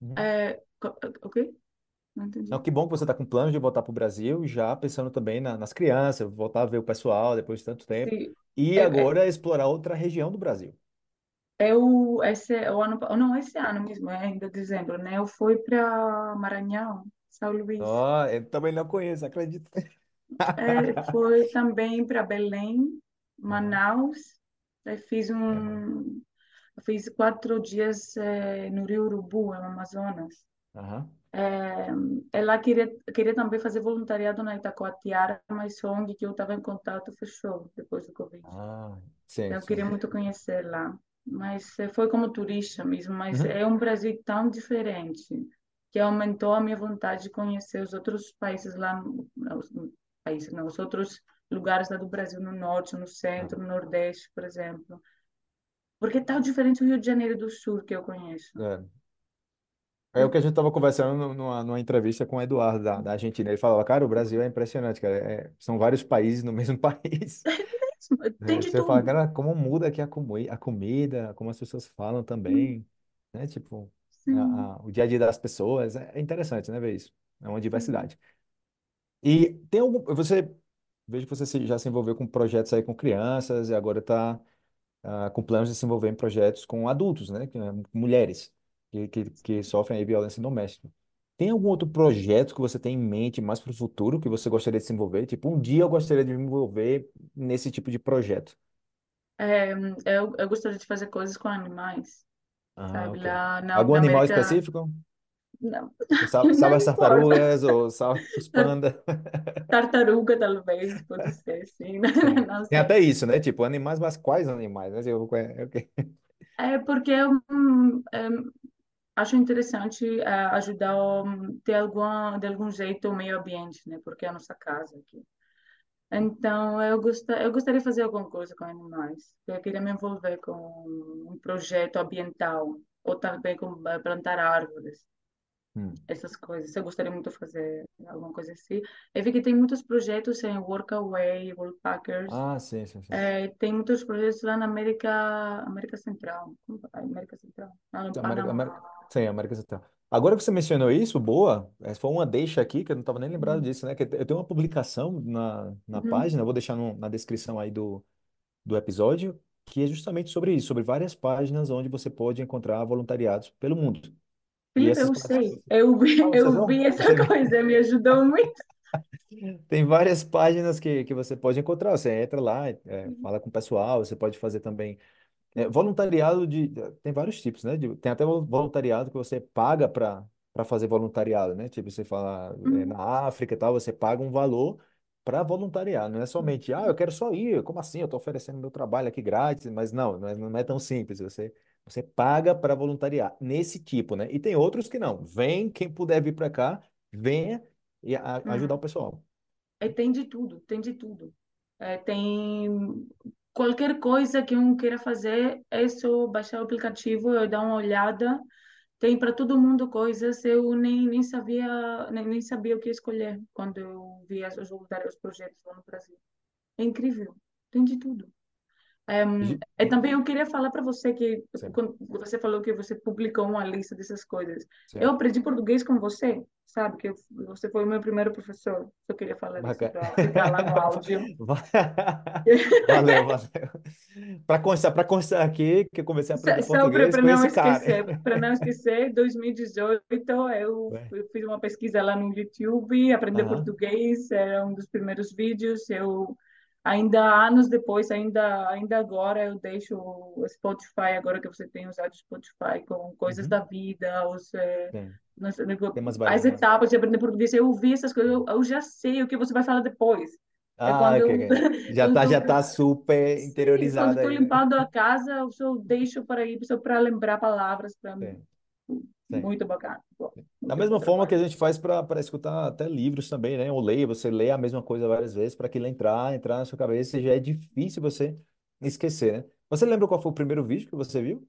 Uhum. É, co- o quê? Não que bom que você está com planos de voltar para o Brasil, já pensando também na- nas crianças, voltar a ver o pessoal depois de tanto tempo. Sim. E É, é, agora explorar outra região do Brasil. eu, esse, o ano, pa- não, esse ano mesmo, é ainda dezembro, né? Eu fui para Maranhão, São Luís. Ó, eu também não conheço, acredito. É, foi também para Belém, Manaus. Aí fiz um, fiz quatro dias eh, no Rio Urubu, no Amazonas. Aham. É, ela queria, queria também fazer voluntariado na Itacoatiara, mas a ONG que eu estava em contato fechou depois do Covid. Ah, sim, Então, eu queria muito conhecer lá. Mas eh, foi como turista mesmo. Mas Uhum. é um Brasil tão diferente que aumentou a minha vontade de conhecer os outros países lá, os países, não, os outros lugares lá do Brasil, no norte, no centro, no nordeste, por exemplo. Porque é tão diferente do Rio de Janeiro do Sul que eu conheço. é. É o que a gente estava conversando numa, numa entrevista com o Eduardo da, da Argentina. Ele falava, cara, o Brasil é impressionante, cara. É- são vários países no mesmo país. Tem É, de Você fala, tudo. cara, como muda aqui a, comi a comida, como as pessoas falam também, né? Tipo, a- a- o dia a dia das pessoas. É, é interessante, né, ver isso. É uma diversidade. E tem algum. Você. Vejo que você já se envolveu com projetos aí com crianças e agora está com planos de se envolver em projetos com adultos, né? que, é, mulheres que, que, que sofrem aí violência doméstica. Tem algum outro projeto que você tem em mente mais para o futuro que você gostaria de se envolver? Tipo, um dia eu gostaria de me envolver nesse tipo de projeto. É, eu, eu gostaria de fazer coisas com animais, Ah, sabe? ok. Lá na, Algum na animal América. específico? Não, Salve, salve não as importa. tartarugas ou salve os pandas? Tartaruga, talvez, pode ser, sim. Sim. Não Tem sei. até isso, né? Tipo, animais, mas quais animais, né? Ok. É porque eu hum, hum, acho interessante eh, ajudar a ter alguma, de algum jeito o meio ambiente, né? Porque é a nossa casa aqui. Então, eu, gosta, eu gostaria de fazer alguma coisa com animais. Eu queria me envolver com um projeto ambiental, ou também com eh, plantar árvores. Hum. essas coisas. Eu gostaria muito de fazer alguma coisa assim. Eu vi que tem muitos projetos em Workaway, Worldpackers. Ah, sim, sim, sim. É, tem muitos projetos lá na América, América Central. América Central. Lá no América, Panamá. América, sim, América Central. Agora que você mencionou isso, boa, essa foi uma deixa aqui, que eu não estava nem lembrado Uhum. disso, né? Que eu tenho uma publicação na, na página, eu vou deixar no- na descrição aí do, do episódio, que é justamente sobre isso, sobre várias páginas onde você pode encontrar voluntariados pelo mundo. E Felipe, essas eu páginas... sei. Eu Ah, vi, você eu viu? vi essa Você viu? coisa, me ajudou muito. Tem várias páginas que, que você pode encontrar. Você entra lá, é, fala com o pessoal, você pode fazer também É, voluntariado de tem vários tipos, né? De- tem até vol- voluntariado que você paga para para fazer voluntariado, né? Tipo, você fala é, Uhum. na África e tal, você paga um valor para voluntariar. Não é somente, ah, eu quero só ir. Como assim? Eu estou oferecendo meu trabalho aqui grátis, mas não, não é, não é tão simples. Você você paga para voluntariar nesse tipo, né? E tem outros que não. Vem quem puder vir para cá, venha e a- ajudar o Uhum. pessoal. É, tem de tudo, tem de tudo. É, tem qualquer coisa que um queira fazer, é só baixar o aplicativo, eu dar uma olhada. Tem para todo mundo coisas, eu nem, nem sabia nem, nem sabia o que escolher quando eu vi os voluntários, os projetos lá no Brasil. É incrível, tem de tudo. Um, e também eu queria falar para você que Sim. quando você falou que você publicou uma lista dessas coisas. Sim. Eu aprendi português com você, sabe? Que eu- você foi o meu primeiro professor. Eu queria falar disso para ficar lá no áudio. Valeu, valeu. Para constar, para constar aqui que eu comecei a aprender Só português com não esse cara. esquecer, para não esquecer, 2018 eu, eu fiz uma pesquisa lá no YouTube, aprender Aham. português, era um dos primeiros vídeos. Eu ainda anos depois, ainda ainda agora eu deixo o Spotify, agora que você tem usado o Spotify com coisas Uhum. da vida, os eh, Temas as etapas de aprender português. Eu ouvi essas coisas, eu, eu já sei o que você vai falar depois. É Ah, quando ok, eu ok. Já eu tá, tô já tá super Sim, quando interiorizada estou né? limpando a casa, eu só deixo para ir, só para lembrar palavras para mim. Sim. Muito bacana. Bom, Da muito mesma bom forma que a trabalho. gente faz para escutar até livros também, né? Ou ler, você lê a mesma coisa várias vezes para aquilo entrar, entrar na sua cabeça e já é difícil você esquecer, né? Você lembra qual foi o primeiro vídeo que você viu?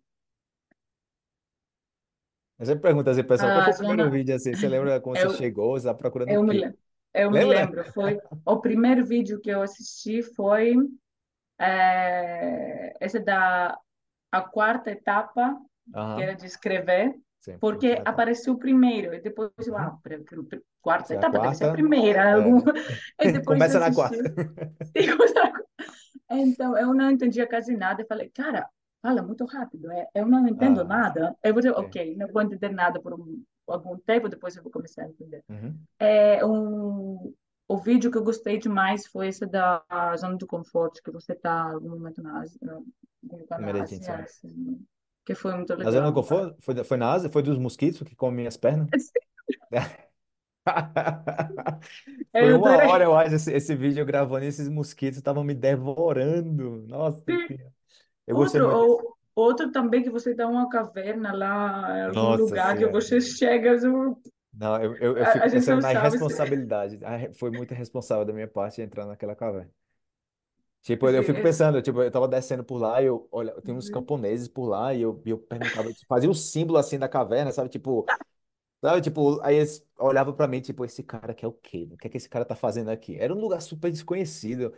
Eu sempre pergunto assim, pessoal, qual A foi o primeiro zona, vídeo assim? Você lembra quando você eu, chegou, você estava procurando o eu me, quê? lem- eu me Lembra? lembro, foi o primeiro vídeo que eu assisti foi eh, esse da a quarta etapa, que era de escrever, porque apareceu primeiro, e depois eu, Uhum. ah, quarta é etapa deve ser a quarta. primeira, algum... É. e depois Começa na quarta. Então, eu não entendia quase nada. Eu falei, cara, fala muito rápido. é, Eu não entendo Ah, nada. Eu vou dizer, ok, não vou entender nada por um, algum tempo, depois eu vou começar a entender. Uhum. É um, o vídeo que eu gostei demais foi esse da zona de conforto, que você está algum momento na Ásia, no- na Ásia, sim. assim, que foi muito Na zona do legal. conforto? Foi, foi na Ásia? Foi dos mosquitos que comem minhas pernas? Foi Eu uma hora, eu acho, esse, esse vídeo eu gravando e esses mosquitos estavam me devorando. Nossa Senhora. Eu gostei Outro, muito ou, outro também que você está uma caverna lá, em algum Nossa lugar que Senhora. você chega, assim, Não, eu, eu, eu a, a fico gente pensando não na sabe se... irresponsabilidade. Foi muito irresponsável da minha parte entrar naquela caverna. Tipo, eu fico é- pensando, tipo, eu tava descendo por lá e eu, olha, tem uns camponeses por lá e eu, e eu perguntava, tipo, fazia o símbolo assim da caverna, sabe? Tipo, sabe? Tipo, aí eles olhavam pra mim, tipo, esse cara quer o quê? O que é que esse cara tá fazendo aqui? Era um lugar super desconhecido,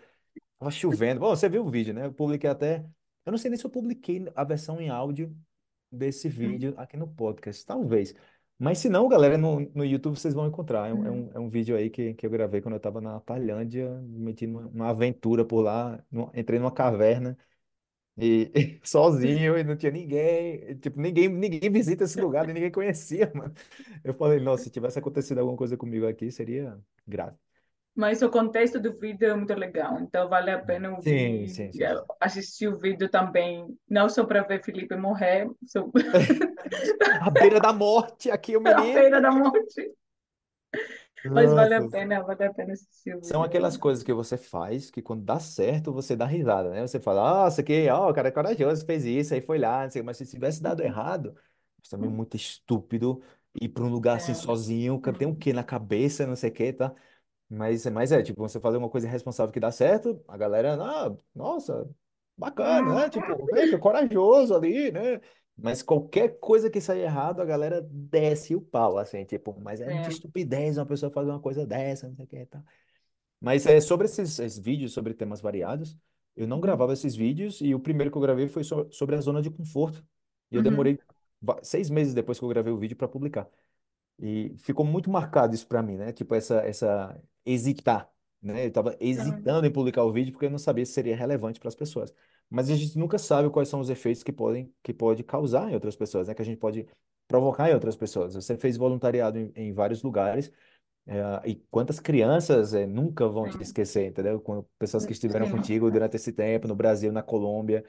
tava chovendo. Bom, você viu o vídeo, né? Eu publiquei até, eu não sei nem se eu publiquei a versão em áudio desse vídeo aqui no podcast, talvez. Mas se não, galera, no, no YouTube vocês vão encontrar. É um, é um, é um vídeo aí que, que eu gravei quando eu tava na Tailândia, me meti numa, numa aventura por lá, numa- entrei numa caverna e, e sozinho e não tinha ninguém. e, Tipo, ninguém, ninguém visita esse lugar, nem ninguém conhecia, mano. Eu falei, nossa, se tivesse acontecido alguma coisa comigo aqui, seria grave. Mas o contexto do vídeo é muito legal, então vale a pena ouvir, sim, sim, sim. assistir o vídeo também, não só para ver Felipe morrer, só À beira da morte, aqui o menino. beira da morte, mas vale a Nossa pena, vale a pena assistir o São aquelas coisas que você faz que quando dá certo você dá risada, né? Você fala, nossa, que, ó, o cara é corajoso, fez isso, aí foi lá, não sei, mas se tivesse dado errado, isso também é muito estúpido ir para um lugar assim É. sozinho, tem o quê na cabeça, não sei o quê, tá? Mas, mas é, tipo, você fazer uma coisa irresponsável que dá certo, a galera, ah, nossa, bacana, né? Tipo, é corajoso ali, né? Mas qualquer coisa que sair errado, a galera desce o pau, assim, tipo, mas é de É. estupidez uma pessoa fazer uma coisa dessa, não sei o que, tá? Mas é, sobre esses, esses vídeos sobre temas variados, eu não gravava esses vídeos e o primeiro que eu gravei foi so- sobre a zona de conforto. E eu Uhum. demorei va- seis meses depois que eu gravei o vídeo para publicar. E ficou muito marcado isso para mim, né? Tipo, essa, essa hesitar, né? Eu tava hesitando em publicar o vídeo porque eu não sabia se seria relevante para as pessoas. Mas a gente nunca sabe quais são os efeitos que podem, que pode causar em outras pessoas, né? Que a gente pode provocar em outras pessoas. Você fez voluntariado em, em vários lugares, eh, e quantas crianças eh, nunca vão te Sim. esquecer, entendeu? Quando pessoas que estiveram contigo durante esse tempo, no Brasil, na Colômbia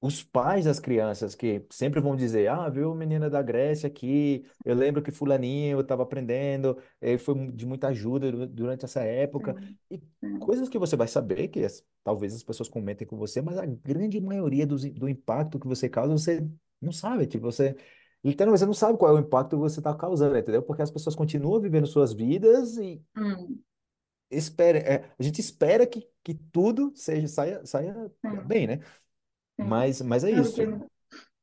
os pais das crianças que sempre vão dizer, ah, viu, menina da Grécia aqui, eu lembro que fulaninho estava aprendendo, ele foi de muita ajuda du- durante essa época, e coisas que você vai saber, que as- talvez as pessoas comentem com você, mas a grande maioria dos, do impacto que você causa, você não sabe, tipo, você, literalmente, você não sabe qual é o impacto que você está causando, entendeu? Porque as pessoas continuam vivendo suas vidas e Hum. espera, é, a gente espera que, que tudo seja, saia, saia bem, né? Mas, mas é isso,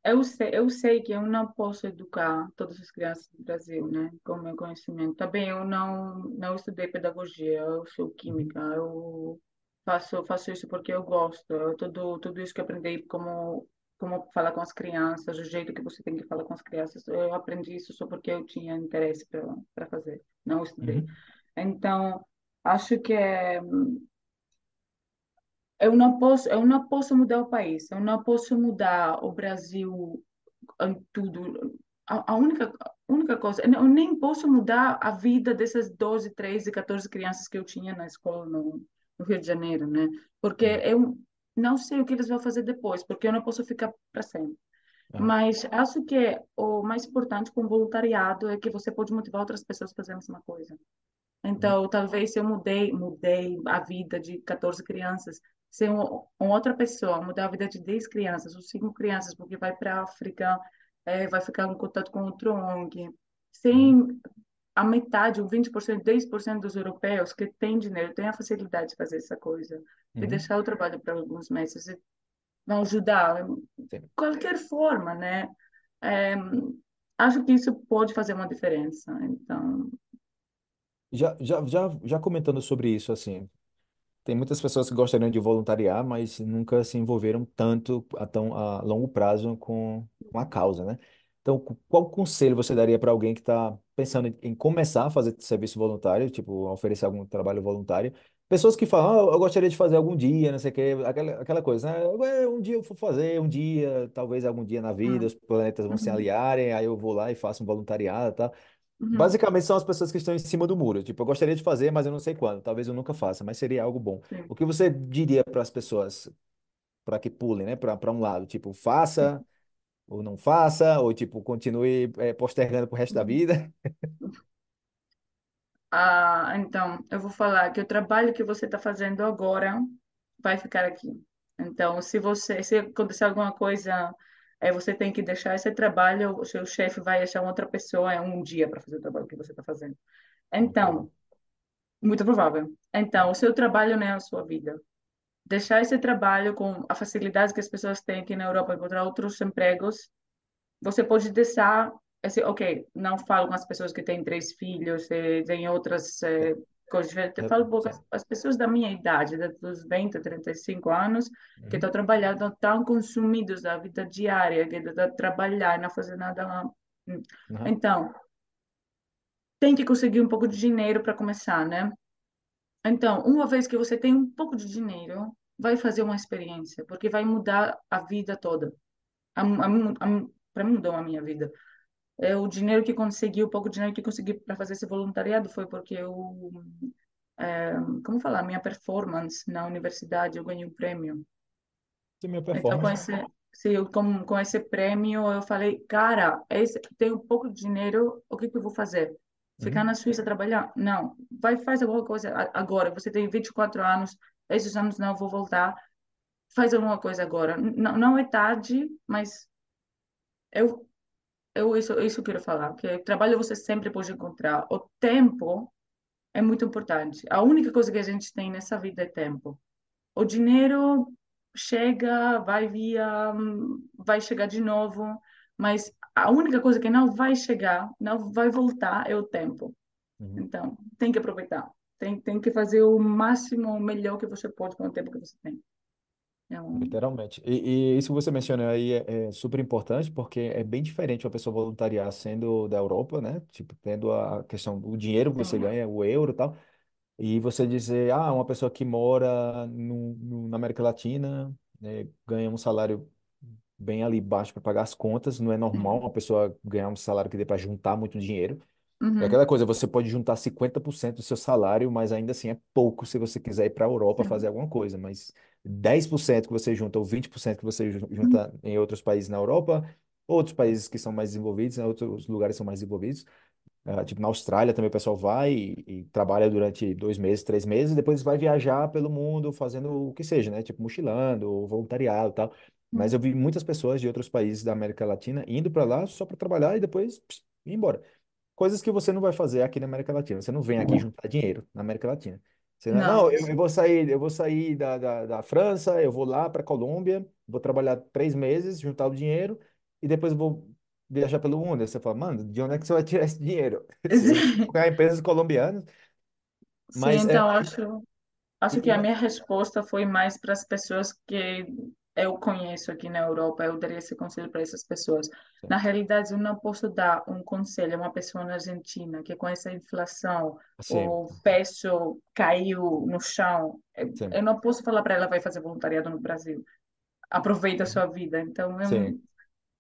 eu sei, eu sei que eu não posso educar todas as crianças do Brasil, né, com o meu conhecimento. Também eu não não estudei pedagogia, eu sou Uhum. química, eu faço, faço isso porque eu gosto. Eu, tudo, tudo isso que aprendi, como, como falar com as crianças, o jeito que você tem que falar com as crianças, eu aprendi isso só porque eu tinha interesse para fazer, não estudei. Uhum. Então, acho que é, eu não posso, eu não posso mudar o país, eu não posso mudar o Brasil em tudo. A, a única, única coisa, eu nem posso mudar a vida dessas 12, 13, 14 crianças que eu tinha na escola no, no Rio de Janeiro, né? Porque Uhum. eu não sei o que eles vão fazer depois, porque eu não posso ficar para sempre. Aham. Mas acho que o mais importante com o voluntariado é que você pode motivar outras pessoas a fazerem a mesma coisa. Uhum. Então, talvez se eu mudei, mudei a vida de 14 crianças, se um, uma outra pessoa mudar a vida de 10 crianças ou 5 crianças, porque vai para a África, é, vai ficar em contato com outro ONG, Uhum. sem a metade, ou 20%, 10% dos europeus que têm dinheiro, têm a facilidade de fazer essa coisa, de Uhum. deixar o trabalho para alguns meses, e vão ajudar, de Sim. qualquer forma, né? É, acho que isso pode fazer uma diferença. Então, Já, já, já, já comentando sobre isso, assim, tem muitas pessoas que gostariam de voluntariar, mas nunca se envolveram tanto a tão a longo prazo com, com a causa, né? Então, cu- qual conselho você daria para alguém que está pensando em em começar a fazer serviço voluntário, tipo, oferecer algum trabalho voluntário? Pessoas que falam, ah, eu gostaria de fazer algum dia, não sei o quê, aquela, aquela coisa, né? "Ué, Um dia eu vou fazer, um dia, talvez algum dia na vida, hum, os planetas vão se uhum, alinharem, aí eu vou lá e faço um voluntariado, e tal. Uhum, Basicamente são as pessoas que estão em cima do muro. Tipo, eu gostaria de fazer, mas eu não sei quando. Talvez eu nunca faça, mas seria algo bom. sim. O que você diria para as pessoas para que pulem, né? Para para um lado, tipo, faça ou não faça, ou tipo, continue eh, postergando pro resto da Uhum. vida? Ah, então, eu vou falar que o trabalho que você está fazendo agora vai ficar aqui. Então, se você, se acontecer alguma coisa, é, você tem que deixar esse trabalho, o seu chefe vai achar outra pessoa em um dia para fazer o trabalho que você está fazendo. Então, muito provável. Então, É. o seu trabalho não é a sua vida. Deixar esse trabalho com a facilidade que as pessoas têm aqui na Europa encontrar outros empregos você pode deixar, assim, ok, não falo com as pessoas que têm três filhos, e têm outras eh, eu É, falo pouco as, as pessoas da minha idade, da- dos 20, 35 anos, que Uhum. estão trabalhando, tão consumidos da vida diária, que estão trabalhar e não fazer nada lá. Então, tem que conseguir um pouco de dinheiro para começar, né? Então, uma vez que você tem um pouco de dinheiro, vai fazer uma experiência, porque vai mudar a vida toda. Para mim, mudou a minha vida. É, o dinheiro que consegui, o pouco dinheiro que consegui para fazer esse voluntariado foi porque eu, é, como falar, minha performance na universidade, eu ganhei um prêmio. Sim, minha Então, com performance. esse, se eu, com, com esse prêmio, eu falei, cara, esse, tenho pouco dinheiro, o que que eu vou fazer? Ficar Uhum. na Suíça trabalhar? Não, vai faz alguma coisa agora. Você tem 24 anos, esses anos não, eu vou voltar. Faz alguma coisa agora. N- não é tarde, mas eu Eu isso, isso eu quero falar, que trabalho você sempre pode encontrar. O tempo é muito importante. A única coisa que a gente tem nessa vida é tempo. O dinheiro chega, vai via, vai chegar de novo, mas a única coisa que não vai chegar, não vai voltar é o tempo. Uhum. Então, tem que aproveitar. Tem, tem que fazer o máximo, o melhor que você pode com o tempo que você tem. Então, Literalmente. E, e isso que você mencionou aí é, é super importante, porque é bem diferente uma pessoa voluntariar sendo da Europa, né? Tipo, tendo a questão do dinheiro que você ganha, o euro e tal, e você dizer, ah, uma pessoa que mora no, no- na América Latina, né, ganha um salário bem ali baixo para pagar as contas, não é normal Uhum. uma pessoa ganhar um salário que dê para juntar muito dinheiro. É Uhum. aquela coisa, você pode juntar 50% do seu salário, mas ainda assim é pouco se você quiser ir para a Europa fazer alguma coisa. Mas 10% que você junta ou 20% que você ju- Uhum. junta em outros países na Europa, outros países que são mais desenvolvidos, né, outros lugares são mais desenvolvidos. Ah, tipo, na Austrália também o pessoal vai e, e trabalha durante dois meses, três meses, e depois vai viajar pelo mundo fazendo o que seja, né? Tipo, mochilando, voluntariado e tal. Mas eu vi muitas pessoas de outros países da América Latina indo para lá só para trabalhar e depois pss, ir embora. Coisas que você não vai fazer aqui na América Latina. Você não vem aqui juntar dinheiro na América Latina. Você não, não, eu, eu vou sair, eu vou sair da, da, da França, eu vou lá para Colômbia, vou trabalhar três meses, juntar o dinheiro e depois eu vou viajar pelo mundo. Aí você fala, mano, de onde é que você vai tirar esse dinheiro? Pegar empresas colombianas, Sim, mas é, então acho. Acho que a minha resposta foi mais para as pessoas que eu conheço aqui na Europa. Eu daria esse conselho para essas pessoas. sim, Na realidade, eu não posso dar um conselho a uma pessoa na Argentina que com essa inflação sim, o peso caiu no chão. Eu sim, eu não posso falar para ela vai fazer voluntariado no Brasil. Aproveita a sua vida. Então, sim. eu,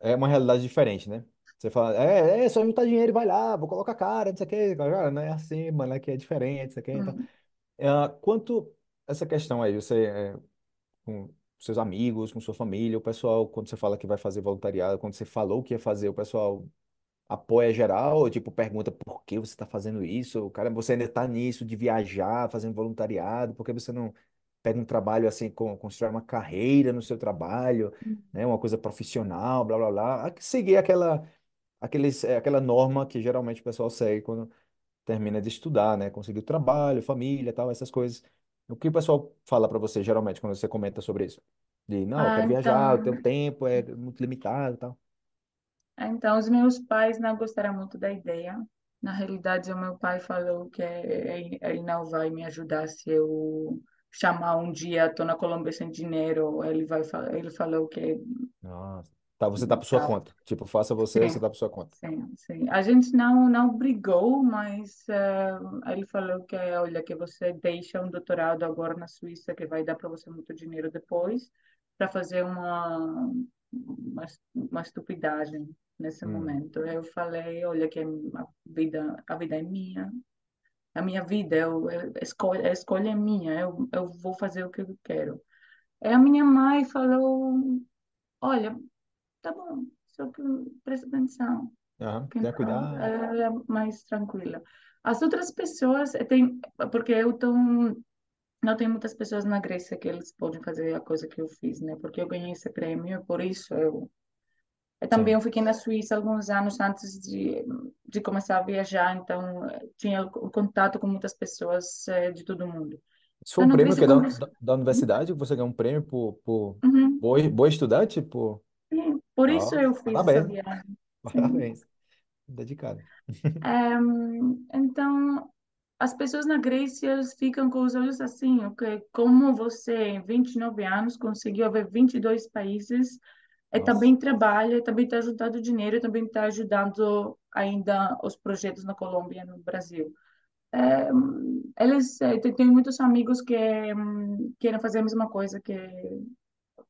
É uma realidade diferente, né? Você fala, é, é só juntar dinheiro e vai lá, vou colocar a cara, não sei o quê. Cara, não é assim, mano, aqui é diferente, não sei o quê. Então, hum, é, quanto essa questão aí, você, é, com seus amigos, com sua família, o pessoal, quando você fala que vai fazer voluntariado, quando você falou que ia fazer, o pessoal apoia geral, ou, tipo, pergunta por que você está fazendo isso? Cara, você ainda está nisso de viajar, fazendo voluntariado, por que você não pega um trabalho assim, com, constrói uma carreira no seu trabalho, né? Uma coisa profissional, blá, blá, blá. Seguir aquela, aqueles, é, aquela norma que geralmente o pessoal segue quando termina de estudar, né? Conseguir trabalho, família, tal, essas coisas. O que o pessoal fala para você, geralmente, quando você comenta sobre isso? De, não, eu ah, quero viajar, o então, teu tempo é muito limitado, e tal. então, os meus pais não gostaram muito da ideia. Na realidade, o meu pai falou que ele ele não vai me ajudar se eu chamar um dia, estou na Colômbia sem dinheiro. Ele vai, fa- ele falou que Nossa. Tá, você tá por sua tá, conta. Tipo, faça você, você sim, tá por sua conta. sim, sim. A gente não não brigou, mas eh, ele falou que, olha, que você deixa um doutorado agora na Suíça, que vai dar para você muito dinheiro depois, para fazer uma, uma uma estupidagem nesse Hum, momento. Eu falei, olha, que a vida a vida é minha. A minha vida, eu, eu, a escolha, a escolha é minha, eu, eu vou fazer o que eu quero. Aí a minha mãe falou, olha, tá bom, só presta atenção, aham, que tenha não, cuidado. ela é mais tranquila. As outras pessoas, eh, tem, porque eu tô, não tem muitas pessoas na Grécia que eles podem fazer a coisa que eu fiz, né? Porque eu ganhei esse prêmio, por isso eu eu também Sim. eu fiquei na Suíça alguns anos antes de, de começar a viajar, então eh, tinha o contato com muitas pessoas eh, de todo mundo. Isso foi Então, um prêmio que é da, da, da universidade, você ganhou um prêmio por, por Uhum, boa, boa estudante? Por... por isso eu fiz essa parabéns, viagem. Sim. parabéns. Dedicado. Ehm, então, as pessoas na Grécia ficam com os olhos assim, ok? Como você, em 29 anos, conseguiu ver 22 países, e Nossa. também trabalha, e também está ajudando dinheiro, e também está ajudando ainda os projetos na Colômbia e no Brasil. É, eles têm muitos amigos que hum, querem fazer a mesma coisa que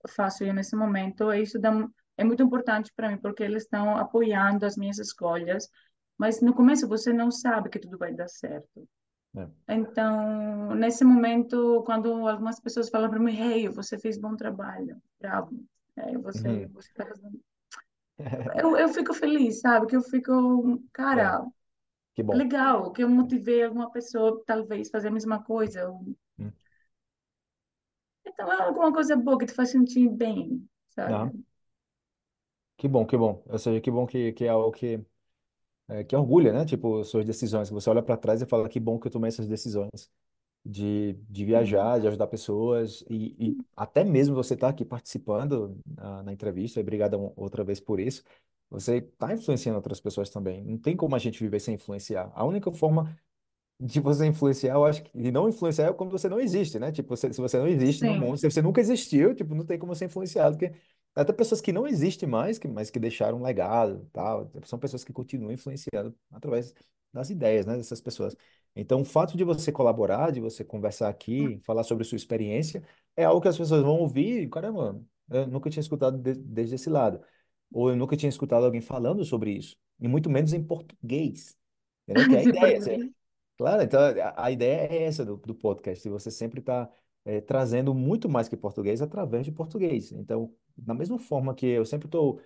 faço eu nesse momento. E isso dá, é muito importante para mim, porque eles estão apoiando as minhas escolhas. Mas no começo você não sabe que tudo vai dar certo. É. Então, nesse momento, quando algumas pessoas falam para mim, hey, você fez bom trabalho, bravo, é, você, Uhum. você tá fazendo... Eu, eu fico feliz, sabe? Que eu fico, É, cara, que bom. legal, que eu motivei alguma pessoa, talvez, fazer a mesma coisa. Eu- Hum. Então, é alguma coisa boa que te faz sentir bem, sabe? Aham. Que bom, que bom. Ou seja, que bom que, que é algo que, é, que orgulha, né? Tipo, suas decisões. Você olha para trás e fala que bom que eu tomei essas decisões de, de Sim. viajar, de ajudar pessoas e, e até mesmo você estar aqui participando na, na entrevista, e obrigado um- outra vez por isso. Você está influenciando outras pessoas também. Não tem como a gente viver sem influenciar. A única forma de você influenciar, eu acho que e não influenciar é quando você não existe, né? Tipo, você- se você não existe no Sim. mundo, se você nunca existiu, tipo, não tem como ser influenciado, porque até pessoas que não existem mais, que, mas que deixaram um legado, tal, são pessoas que continuam influenciando através das ideias, né, dessas pessoas. Então, o fato de você colaborar, de você conversar aqui, falar sobre sua experiência, é algo que as pessoas vão ouvir, e, caramba, eu nunca tinha escutado de- desde esse lado, ou eu nunca tinha escutado alguém falando sobre isso, e muito menos em português. Entendeu? Que é a De ideia. português. Claro, então a, a ideia é essa do, do podcast, você sempre estar trazendo muito mais que português através de português. Então, da mesma forma que eu sempre estou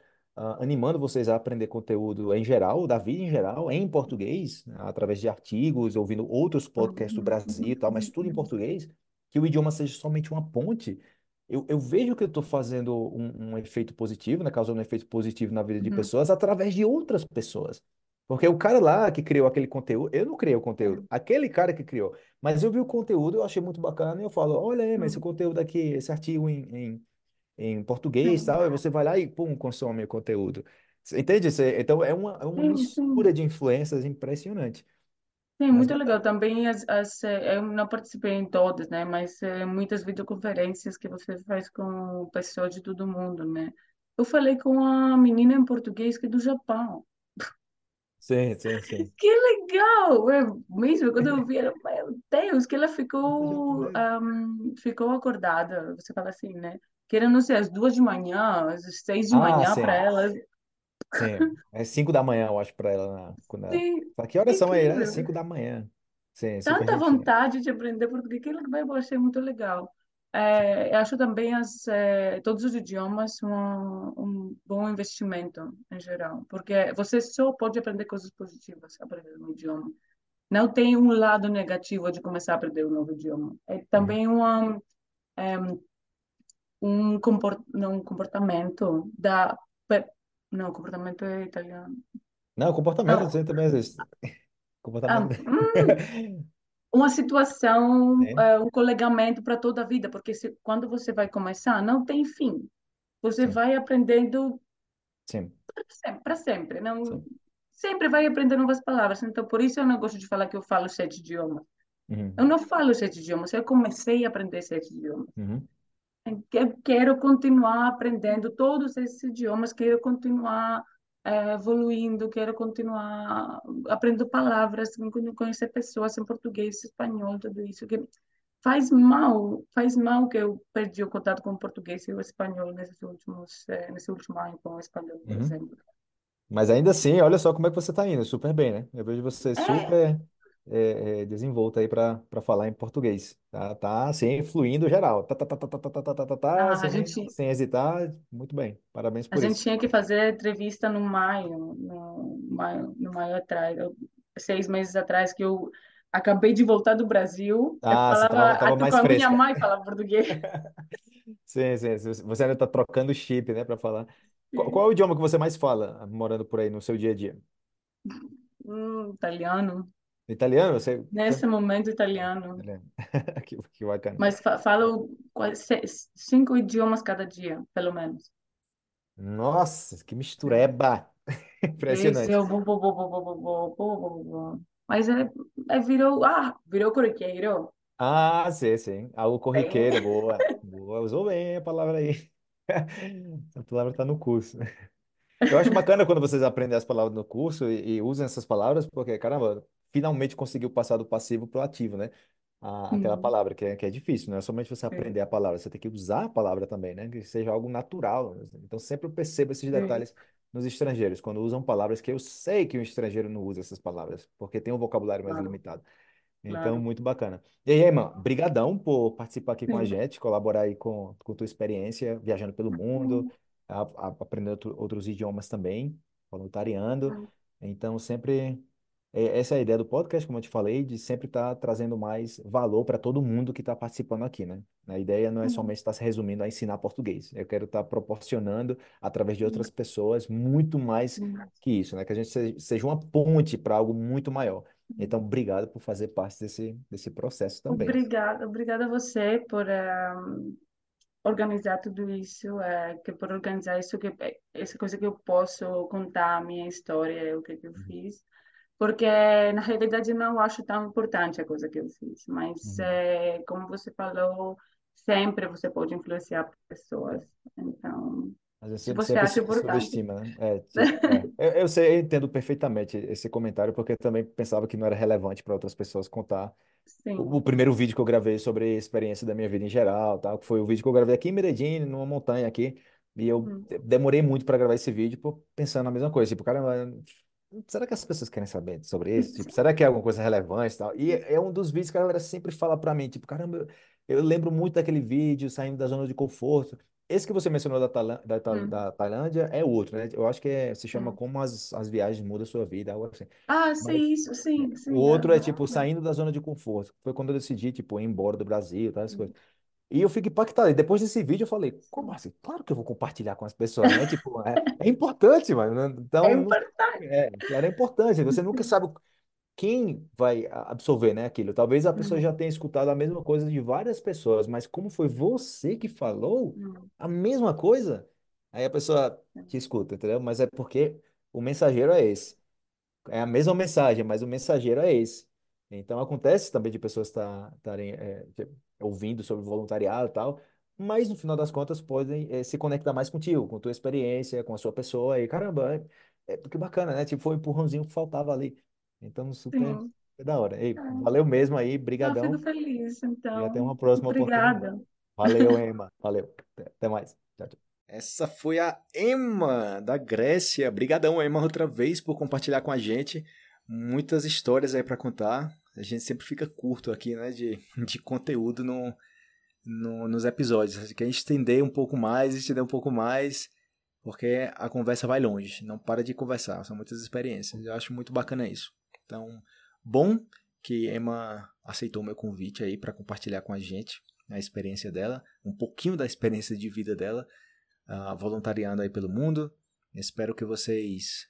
animando vocês a aprender conteúdo em geral, da vida em geral, em português, né, através de artigos, ouvindo outros podcasts do Brasil e tal, mas tudo em português, que o idioma seja somente uma ponte. Eu, eu vejo que eu estou fazendo um, um efeito positivo, né, causando um efeito positivo na vida de Uhum. pessoas através de outras pessoas. Porque o cara lá que criou aquele conteúdo, eu não criei o conteúdo, aquele cara que criou. Mas eu vi o conteúdo, eu achei muito bacana e eu falo, olha aí, mas esse Sim. conteúdo aqui, esse artigo em, em, em português e tal, e você vai lá e, pum, consome o conteúdo. Entende? Então é uma, é uma Sim, sim. mistura de influências impressionante. Sim, Mas muito legal. bacana. Também as, as, eh, eu não participei em todas, né? Mas eh, muitas videoconferências que você faz com pessoas de todo mundo, né? Eu falei com a menina em português que é do Japão. Sim, sim, sim. Que legal! É mesmo, quando eu vi, ela, meu Deus, que ela é ficou, ahm, ficou acordada. Você fala assim, né? Que era, não sei, às duas de manhã, às seis de Ah, manhã para sim, ela. sim. É cinco da manhã, eu acho, pra ela. na- Quando ela... Sim, Fala, que horas são aí? É incrível. cinco da manhã. Sim, super tanta vontade de aprender português, que eu achei muito legal. É, eu acho também as, é, todos os idiomas um, um bom investimento em geral, porque você só pode aprender coisas positivas aprendendo um idioma. Não tem um lado negativo de começar a aprender um novo idioma. É também uma, é, um, comport, um comportamento da... Não, comportamento é italiano. Não, comportamento Não, também existe. Comportamento. ah, hum, uma situação, é, um colegamento para toda a vida, porque se, quando você vai começar, não tem fim. Você sim, vai aprendendo para sempre, para sempre, não, sim. sempre vai aprender novas palavras. Então, por isso eu não gosto de falar que eu falo sete idiomas. Eu Uhum. não falo sete idiomas, eu comecei a aprender sete idiomas. Uhum. Quero continuar aprendendo todos esses idiomas, quero continuar eh, evoluindo, quero continuar aprendendo palavras, conhecer pessoas em português, espanhol, tudo isso que faz mal, faz mal que eu perdi o contato com o português e o espanhol nesses últimos, eh, nesse último ano com o espanhol, por Uhum. exemplo. Mas ainda assim, olha só como é que você está indo, super bem, né? Eu vejo você É, super é, é, desenvolta aí para falar em português. Tá, tá assim, fluindo geral. Tá, tá, tá, tá, tá, tá, tá, tá, tá, tá, a sem, gente sem hesitar. Muito bem. Parabéns A por gente isso. tinha que fazer entrevista no maio, no maio, no maio atrás, eu- seis meses atrás, que eu acabei de voltar do Brasil. Eu Ah, você falava, tava, tava com mais a minha fresca. mãe falava português. Sim, sim. Você ainda está trocando chip, né, para falar. Qual, qual é Sim. o idioma que você mais fala morando por aí no seu dia a dia? Hum, italiano. Italiano? Você. Nesse momento, italiano. Italiano. Que, que bacana. Mas fa falo cinco idiomas cada dia, pelo menos. Nossa, que É. mistureba! Esse é Impressionante. o bo, bo, bo, bo, bo, bo, bo, bo. Mas é, é virou, ah, virou corriqueiro. Ah, sim, sim. Algo Tem. corriqueiro, boa. Boa, usou bem a palavra aí. A palavra está no curso. Eu acho bacana quando vocês aprendem as palavras no curso e, e usam essas palavras, porque, caramba, finalmente conseguiu passar do passivo para o ativo, né? A- aquela Hum, palavra que é, que é difícil, não é somente você sim, aprender a palavra, você tem que usar a palavra também, né? Que seja algo natural. Então, sempre eu percebo esses sim, detalhes nos estrangeiros, quando usam palavras que eu sei que o estrangeiro não usa essas palavras, porque tem um vocabulário mais claro, limitado. Então, claro. muito bacana. E aí, irmã, brigadão por participar aqui com a Sim. gente, colaborar aí com, com tua experiência, viajando pelo mundo, Hum, a- a- aprendendo outro- outros idiomas também, voluntariando. Então, sempre, é- essa é a ideia do podcast, como eu te falei, de sempre estar trazendo mais valor para todo mundo que está participando aqui, né? A ideia não é hum, somente estar se resumindo a ensinar português. Eu quero estar proporcionando, através de outras pessoas, muito mais que isso, né? Que a gente se- seja uma ponte para algo muito maior. Então, obrigado por fazer parte desse, desse processo também. Obrigada, obrigada a você por eh, organizar tudo isso, eh, que por organizar isso, que eh, essa coisa que eu posso contar a minha história, o que que eu Uhum. fiz, porque na realidade eu não acho tão importante a coisa que eu fiz, mas Uhum. eh, como você falou, sempre você pode influenciar pessoas. Então, Mas gente se sempre, você sempre acha importante, subestima, né? É, é. Eu, eu sei, eu entendo perfeitamente esse comentário, porque eu também pensava que não era relevante para outras pessoas contar o, o primeiro vídeo que eu gravei sobre a experiência da minha vida em geral, tal, que foi o vídeo que eu gravei aqui em Medellín, numa montanha aqui, e eu Hum, demorei muito para gravar esse vídeo, pensando na mesma coisa, tipo, caramba, será que as pessoas querem saber sobre isso? Tipo, será que é alguma coisa relevante e tal? E é um dos vídeos que a galera sempre fala para mim, tipo, caramba, eu, lembro muito daquele vídeo saindo da zona de conforto. Esse que você mencionou da, Tailã- da, hum, da Tailândia é outro, né? Eu acho que é- se chama hum. Como as, as Viagens Mudam a Sua Vida, algo assim. Ah, Mas sim, isso, sim, o sim. outro é, tipo, saindo da zona de conforto. Foi quando eu decidi, tipo, ir embora do Brasil, tal, essas coisas. E eu fico impactado. E depois desse vídeo eu falei, como sim. assim? Claro que eu vou compartilhar com as pessoas, né? Tipo, é, é importante, mano. né? É Então, não- importante. é, claro, é importante. Você nunca sabe quem vai absorver, né, aquilo. Talvez a pessoa Hum, já tenha escutado a mesma coisa de várias pessoas, mas como foi você que falou hum, a mesma coisa, aí a pessoa sim. te escuta, entendeu? Mas é porque o mensageiro é esse. É a mesma mensagem, mas o mensageiro é esse. Então acontece também de pessoas estarem é, ouvindo sobre voluntariado e tal, mas no final das contas podem é, se conectar mais contigo, com tua experiência, com a sua pessoa, e caramba, é, é que bacana, né? Tipo, foi um empurrãozinho que faltava ali. Então, super Sim. é da hora. Ei, É. valeu mesmo aí, Eu brigadão, fico feliz, e até uma então. próxima oportunidade. Obrigada. Valeu, Emma. Valeu. Até até mais. Tchau, tchau. Essa foi a Emma, da Grécia. Brigadão, Emma, outra vez por compartilhar com a gente. Muitas histórias aí para contar. A gente sempre fica curto aqui, né, de, de conteúdo no, no- nos episódios. A gente quer estender um pouco mais, estender um pouco mais, porque a conversa vai longe. Não para de conversar, são muitas experiências. Eu acho muito bacana isso. Então, bom que Emma aceitou meu convite aí para compartilhar com a gente a experiência dela, um pouquinho da experiência de vida dela, ah, voluntariando aí pelo mundo. Espero que vocês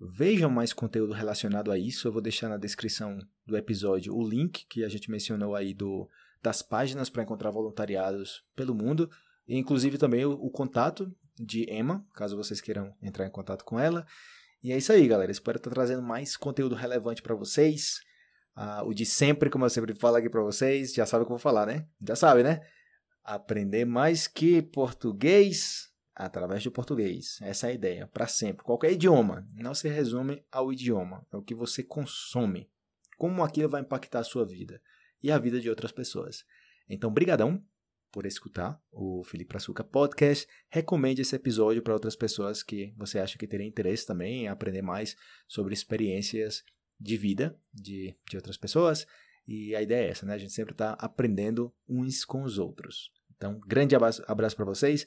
vejam mais conteúdo relacionado a isso. Eu vou deixar na descrição do episódio o link que a gente mencionou aí do, das páginas para encontrar voluntariados pelo mundo, e inclusive também o, o contato de Emma, caso vocês queiram entrar em contato com ela. E é isso aí, galera. Espero estar trazendo mais conteúdo relevante para vocês. Ah, o de sempre, como eu sempre falo aqui para vocês, já sabe o que eu vou falar, né? Já sabe, né? Aprender mais que português através do português. Essa é a ideia, para sempre. Qualquer idioma não se resume ao idioma, é o que você consome. Como aquilo vai impactar a sua vida e a vida de outras pessoas. Então, brigadão por escutar o Felipe Açúcar Podcast. Recomende esse episódio para outras pessoas que você acha que teriam interesse também em aprender mais sobre experiências de vida de, de outras pessoas. E a ideia é essa, né? A gente sempre está aprendendo uns com os outros. Então, grande abraço, abraço para vocês